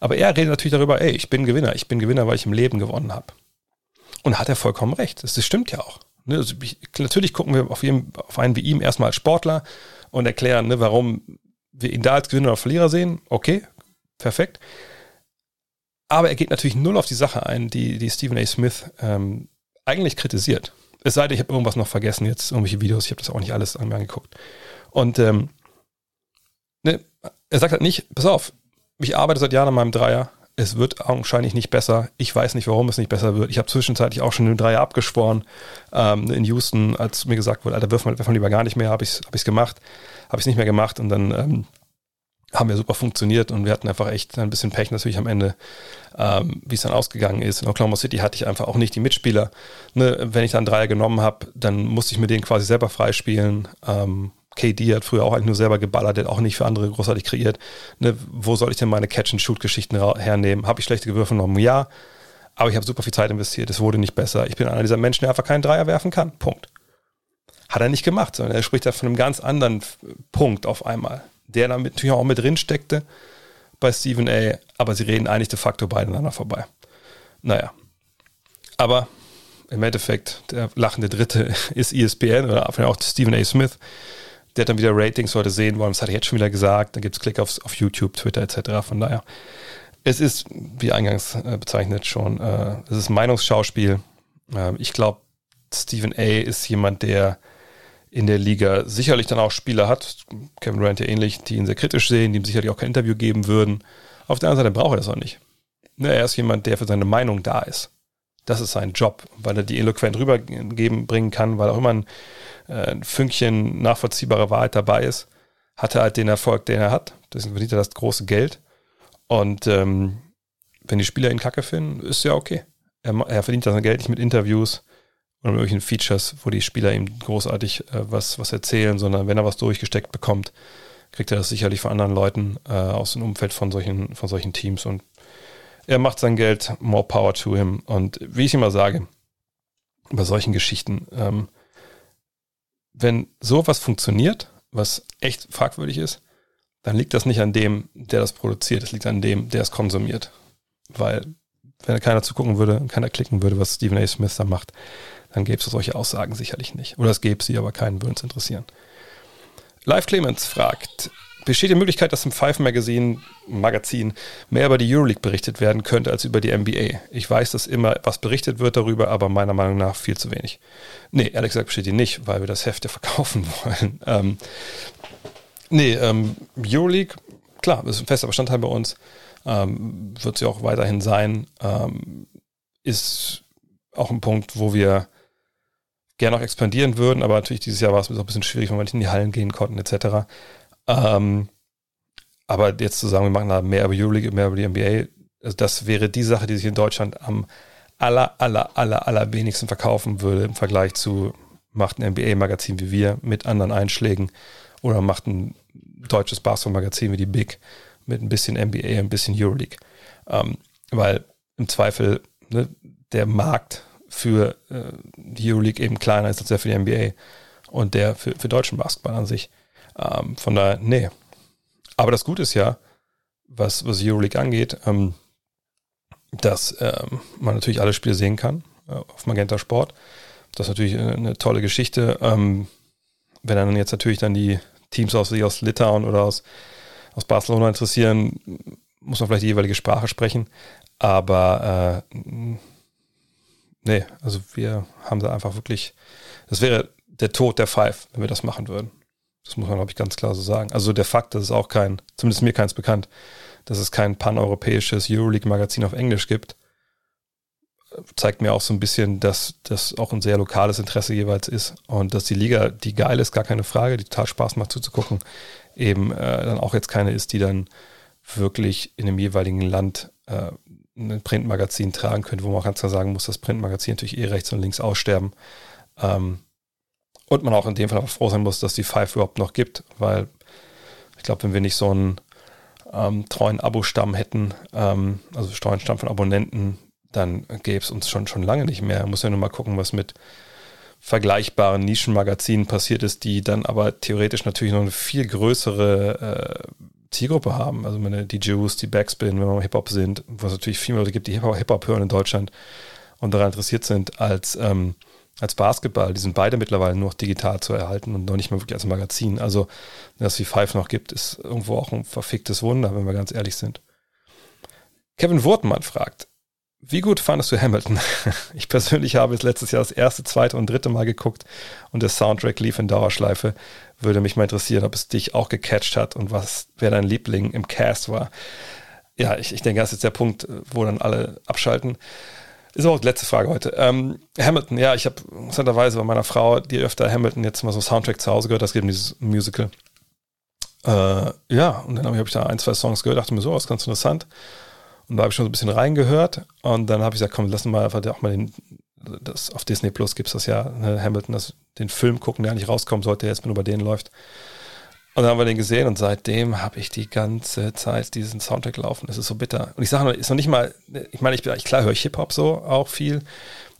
Aber er redet natürlich darüber, ey, ich bin Gewinner, ich bin Gewinner, weil ich im Leben gewonnen habe. Und hat er vollkommen recht. Das, das stimmt ja auch. Ne, also ich, natürlich gucken wir auf, jeden, auf einen wie ihm erstmal als Sportler und erklären, ne, warum wir ihn da als Gewinner oder Verlierer sehen. Okay, perfekt. Aber er geht natürlich null auf die Sache ein, die, die Stephen A. Smith ähm, eigentlich kritisiert. Es sei denn, ich habe irgendwas noch vergessen, jetzt irgendwelche Videos, ich habe das auch nicht alles an mir angeguckt. Und ähm, ne, er sagt halt nicht, pass auf, ich arbeite seit Jahren an meinem Dreier. Es wird augenscheinlich nicht besser. Ich weiß nicht, warum es nicht besser wird. Ich habe zwischenzeitlich auch schon den Dreier abgeschworen ähm, in Houston, als mir gesagt wurde, Alter, wirf mal, wirf mal lieber gar nicht mehr. Habe ich es hab gemacht, habe ich es nicht mehr gemacht und dann ähm, haben wir super funktioniert und wir hatten einfach echt ein bisschen Pech natürlich am Ende, ähm, wie es dann ausgegangen ist. In Oklahoma City hatte ich einfach auch nicht die Mitspieler. Ne, wenn ich dann Dreier genommen habe, dann musste ich mir den quasi selber freispielen. Ähm, KD hat früher auch eigentlich nur selber geballert, der hat auch nicht für andere großartig kreiert. Ne, wo soll ich denn meine Catch-and-Shoot-Geschichten hernehmen? Habe ich schlechte Gewürfe noch? Ja, aber ich habe super viel Zeit investiert, es wurde nicht besser. Ich bin einer dieser Menschen, der einfach keinen Dreier werfen kann. Punkt. Hat er nicht gemacht, sondern er spricht da von einem ganz anderen Punkt auf einmal, der dann natürlich auch mit drin steckte bei Stephen A., aber sie reden eigentlich de facto beieinander vorbei. Naja. Aber im Endeffekt, der lachende Dritte ist ESPN oder auch Stephen A. Smith. Der hat dann wieder Ratings heute sehen wollen. Das hatte ich jetzt schon wieder gesagt. Da gibt es Klick auf, auf YouTube, Twitter etc. Von daher, es ist, wie eingangs äh, bezeichnet schon, äh, es ist Meinungsschauspiel. Äh, ich glaube, Stephen A. ist jemand, der in der Liga sicherlich dann auch Spieler hat, Kevin Durant ja ähnlich, die ihn sehr kritisch sehen, die ihm sicherlich auch kein Interview geben würden. Auf der anderen Seite braucht er das auch nicht. Ne, er ist jemand, der für seine Meinung da ist. Das ist sein Job, weil er die eloquent rübergeben bringen kann, weil auch immer ein, äh, ein Fünkchen nachvollziehbare Wahrheit dabei ist. Hat er halt den Erfolg, den er hat. Deswegen verdient er das große Geld. Und ähm, wenn die Spieler ihn kacke finden, ist ja okay. Er, er verdient das Geld nicht mit Interviews oder mit irgendwelchen Features, wo die Spieler ihm großartig äh, was, was erzählen, sondern wenn er was durchgesteckt bekommt, kriegt er das sicherlich von anderen Leuten äh, aus dem Umfeld von solchen, von solchen Teams. Und er macht sein Geld, more power to him. Und wie ich immer sage, bei solchen Geschichten, ähm, wenn sowas funktioniert, was echt fragwürdig ist, dann liegt das nicht an dem, der das produziert, es liegt an dem, der es konsumiert. Weil, wenn keiner zugucken würde, keiner klicken würde, was Stephen A. Smith da macht, dann gäbe es solche Aussagen sicherlich nicht. Oder es gäbe sie, aber keinen würde es interessieren. Live Clemens fragt, besteht die Möglichkeit, dass im Five Magazine Magazin mehr über die Euroleague berichtet werden könnte als über die NBA? Ich weiß, dass immer was berichtet wird darüber, aber meiner Meinung nach viel zu wenig. Nee, ehrlich gesagt besteht die nicht, weil wir das Heft ja verkaufen wollen. Ähm, Nee, ähm, Euroleague, klar, ist ein fester Bestandteil bei uns. Ähm, wird sie auch weiterhin sein. Ähm, ist auch ein Punkt, wo wir gerne auch expandieren würden, aber natürlich dieses Jahr war es ein bisschen schwierig, weil wir nicht in die Hallen gehen konnten, etc. Ähm, aber jetzt zu sagen, wir machen da mehr über Euroleague, mehr über die NBA, also das wäre die Sache, die sich in Deutschland am aller, aller, aller, aller wenigsten verkaufen würde im Vergleich zu macht ein NBA-Magazin wie wir mit anderen Einschlägen oder macht ein deutsches Basketball-Magazin wie die Big mit ein bisschen NBA, ein bisschen Euroleague. Ähm, weil im Zweifel ne, der Markt für äh, die Euroleague eben kleiner ist als der für die NBA und der für, für deutschen Basketball an sich. Ähm, von daher, nee. Aber das Gute ist ja, was, was Euroleague angeht, ähm, dass ähm, man natürlich alle Spiele sehen kann äh, auf Magenta Sport. Das ist natürlich eine, eine tolle Geschichte. Ähm, wenn dann jetzt natürlich dann die Teams aus, die aus Litauen oder aus, aus Barcelona interessieren, muss man vielleicht die jeweilige Sprache sprechen. Aber äh, nee, also wir haben da einfach wirklich, das wäre der Tod der Five, wenn wir das machen würden. Das muss man, glaube ich, ganz klar so sagen. Also der Fakt, dass es auch kein, zumindest mir keins bekannt, dass es kein paneuropäisches Euroleague-Magazin auf Englisch gibt, zeigt mir auch so ein bisschen, dass das auch ein sehr lokales Interesse jeweils ist und dass die Liga, die geil ist, gar keine Frage, die total Spaß macht zuzugucken, eben äh, dann auch jetzt keine ist, die dann wirklich in dem jeweiligen Land äh, ein Printmagazin tragen könnte, wo man auch ganz klar sagen muss, das Printmagazin natürlich eh rechts und links aussterben. Ähm, und man auch in dem Fall aber froh sein muss, dass die Five überhaupt noch gibt, weil ich glaube, wenn wir nicht so einen ähm, treuen Abo-Stamm hätten, ähm, also treuen Stamm von Abonnenten, dann gäbe es uns schon, schon lange nicht mehr. Muss ja nur mal gucken, was mit vergleichbaren Nischenmagazinen passiert ist, die dann aber theoretisch natürlich noch eine viel größere äh, Zielgruppe haben. Also meine, die Jews, die Backspin, wenn wir Hip-Hop sind, was natürlich viele Leute gibt, die Hip-Hop hören in Deutschland und daran interessiert sind, als, ähm, als Basketball. Die sind beide mittlerweile nur noch digital zu erhalten und noch nicht mal wirklich als Magazin. Also, dass es Five noch gibt, ist irgendwo auch ein verficktes Wunder, wenn wir ganz ehrlich sind. Kevin Wurtmann fragt, wie gut fandest du Hamilton? Ich persönlich habe es letztes Jahr das erste, zweite und dritte Mal geguckt und der Soundtrack lief in Dauerschleife. Würde mich mal interessieren, ob es dich auch gecatcht hat und was, wer dein Liebling im Cast war. Ja, ich, ich denke, das ist jetzt der Punkt, wo dann alle abschalten. Ist auch die letzte Frage heute. Ähm, Hamilton, ja, ich habe interessanterweise bei meiner Frau, die öfter Hamilton jetzt mal so Soundtrack zu Hause gehört, das gibt dieses Musical. Äh, ja, und dann habe ich da ein, zwei Songs gehört, dachte mir so, was ganz interessant. Und da habe ich schon so ein bisschen reingehört und dann habe ich gesagt, komm, lass mal einfach auch mal den, das, auf Disney Plus gibt es das ja, ne, Hamilton, das den Film gucken, der eigentlich rauskommen sollte, der jetzt nur bei denen läuft. Und dann haben wir den gesehen und seitdem habe ich die ganze Zeit diesen Soundtrack laufen. Das ist so bitter. Und ich sage noch, ist noch nicht mal, ich meine, ich bin, klar höre ich Hip-Hop so auch viel.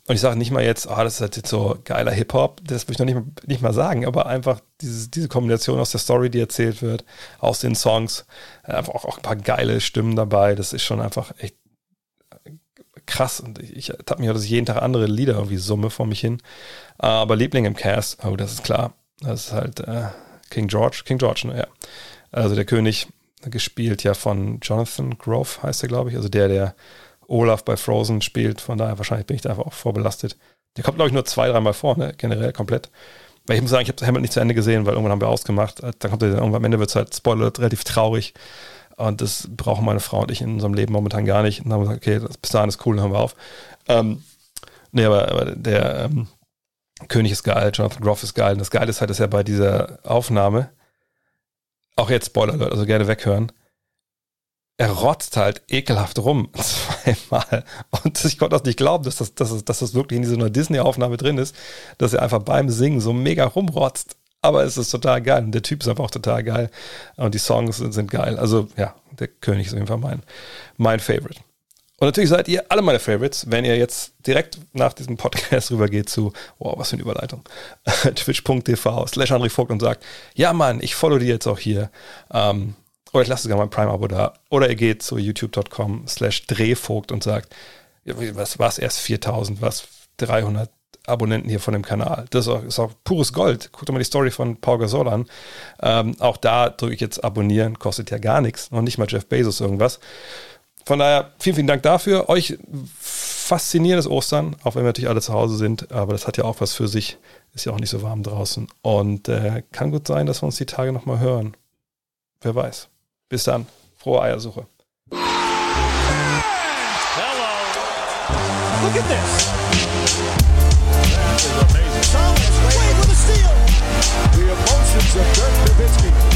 Und ich sage nicht mal jetzt, ah, das ist jetzt so geiler Hip-Hop, das würde ich noch nicht, nicht mal sagen, aber einfach dieses, diese Kombination aus der Story, die erzählt wird, aus den Songs, einfach auch, auch ein paar geile Stimmen dabei, das ist schon einfach echt krass. Und ich, ich habe mir, dass ich jeden Tag andere Lieder irgendwie summe vor mich hin. Aber Liebling im Cast, oh, das ist klar. Das ist halt äh, King George, King George, ne, ja. Also der König, gespielt ja von Jonathan Grove, heißt er, glaube ich. Also der, der Olaf bei Frozen spielt. Von daher wahrscheinlich bin ich da einfach auch vorbelastet. Der kommt, glaube ich, nur zwei, dreimal vor, ne? generell komplett. Weil ich muss sagen, ich habe Hamilton nicht zu Ende gesehen, weil irgendwann haben wir ausgemacht. Dann kommt er irgendwann am Ende wird es halt, Spoiler, relativ traurig. Und das brauchen meine Frau und ich in unserem Leben momentan gar nicht. Und dann haben wir gesagt, okay, das, bis dahin ist cool, dann hören wir auf. Ähm, nee, aber, aber der ähm, König ist geil, Jonathan Groff ist geil. Und das Geile ist halt, dass er bei dieser Aufnahme, auch jetzt Spoiler, also gerne weghören, er rotzt halt ekelhaft rum zweimal. Und ich konnte das nicht glauben, dass das, dass das, dass das wirklich in dieser Disney-Aufnahme drin ist, dass er einfach beim Singen so mega rumrotzt. Aber es ist total geil. Und der Typ ist einfach auch total geil. Und die Songs sind, sind geil. Also ja, der König ist auf jeden Fall mein, mein Favorite. Und natürlich seid ihr alle meine Favorites, wenn ihr jetzt direkt nach diesem Podcast rübergeht zu, wow, was für eine Überleitung, twitch.tv slash André Vogt und sagt, ja Mann, ich follow die jetzt auch hier. Ähm, oder ich lasse sogar mein Prime-Abo da. Oder ihr geht zu youtube.com slash drehvogt und sagt, was war es erst 4000, was 300 Abonnenten hier von dem Kanal. Das ist auch, ist auch pures Gold. Guckt doch mal die Story von Paul Gasol an. Ähm, auch da drücke ich jetzt abonnieren, kostet ja gar nichts. Noch nicht mal Jeff Bezos irgendwas. Von daher, vielen, vielen Dank dafür. Euch faszinierendes Ostern, auch wenn wir natürlich alle zu Hause sind. Aber das hat ja auch was für sich. Ist ja auch nicht so warm draußen. Und äh, kann gut sein, dass wir uns die Tage nochmal hören. Wer weiß. Bis dann. Frohe Eiersuche. Hello. Look at this. That is amazing. Thomas Wade with a steal. The emotions of Dirk Nowitzki.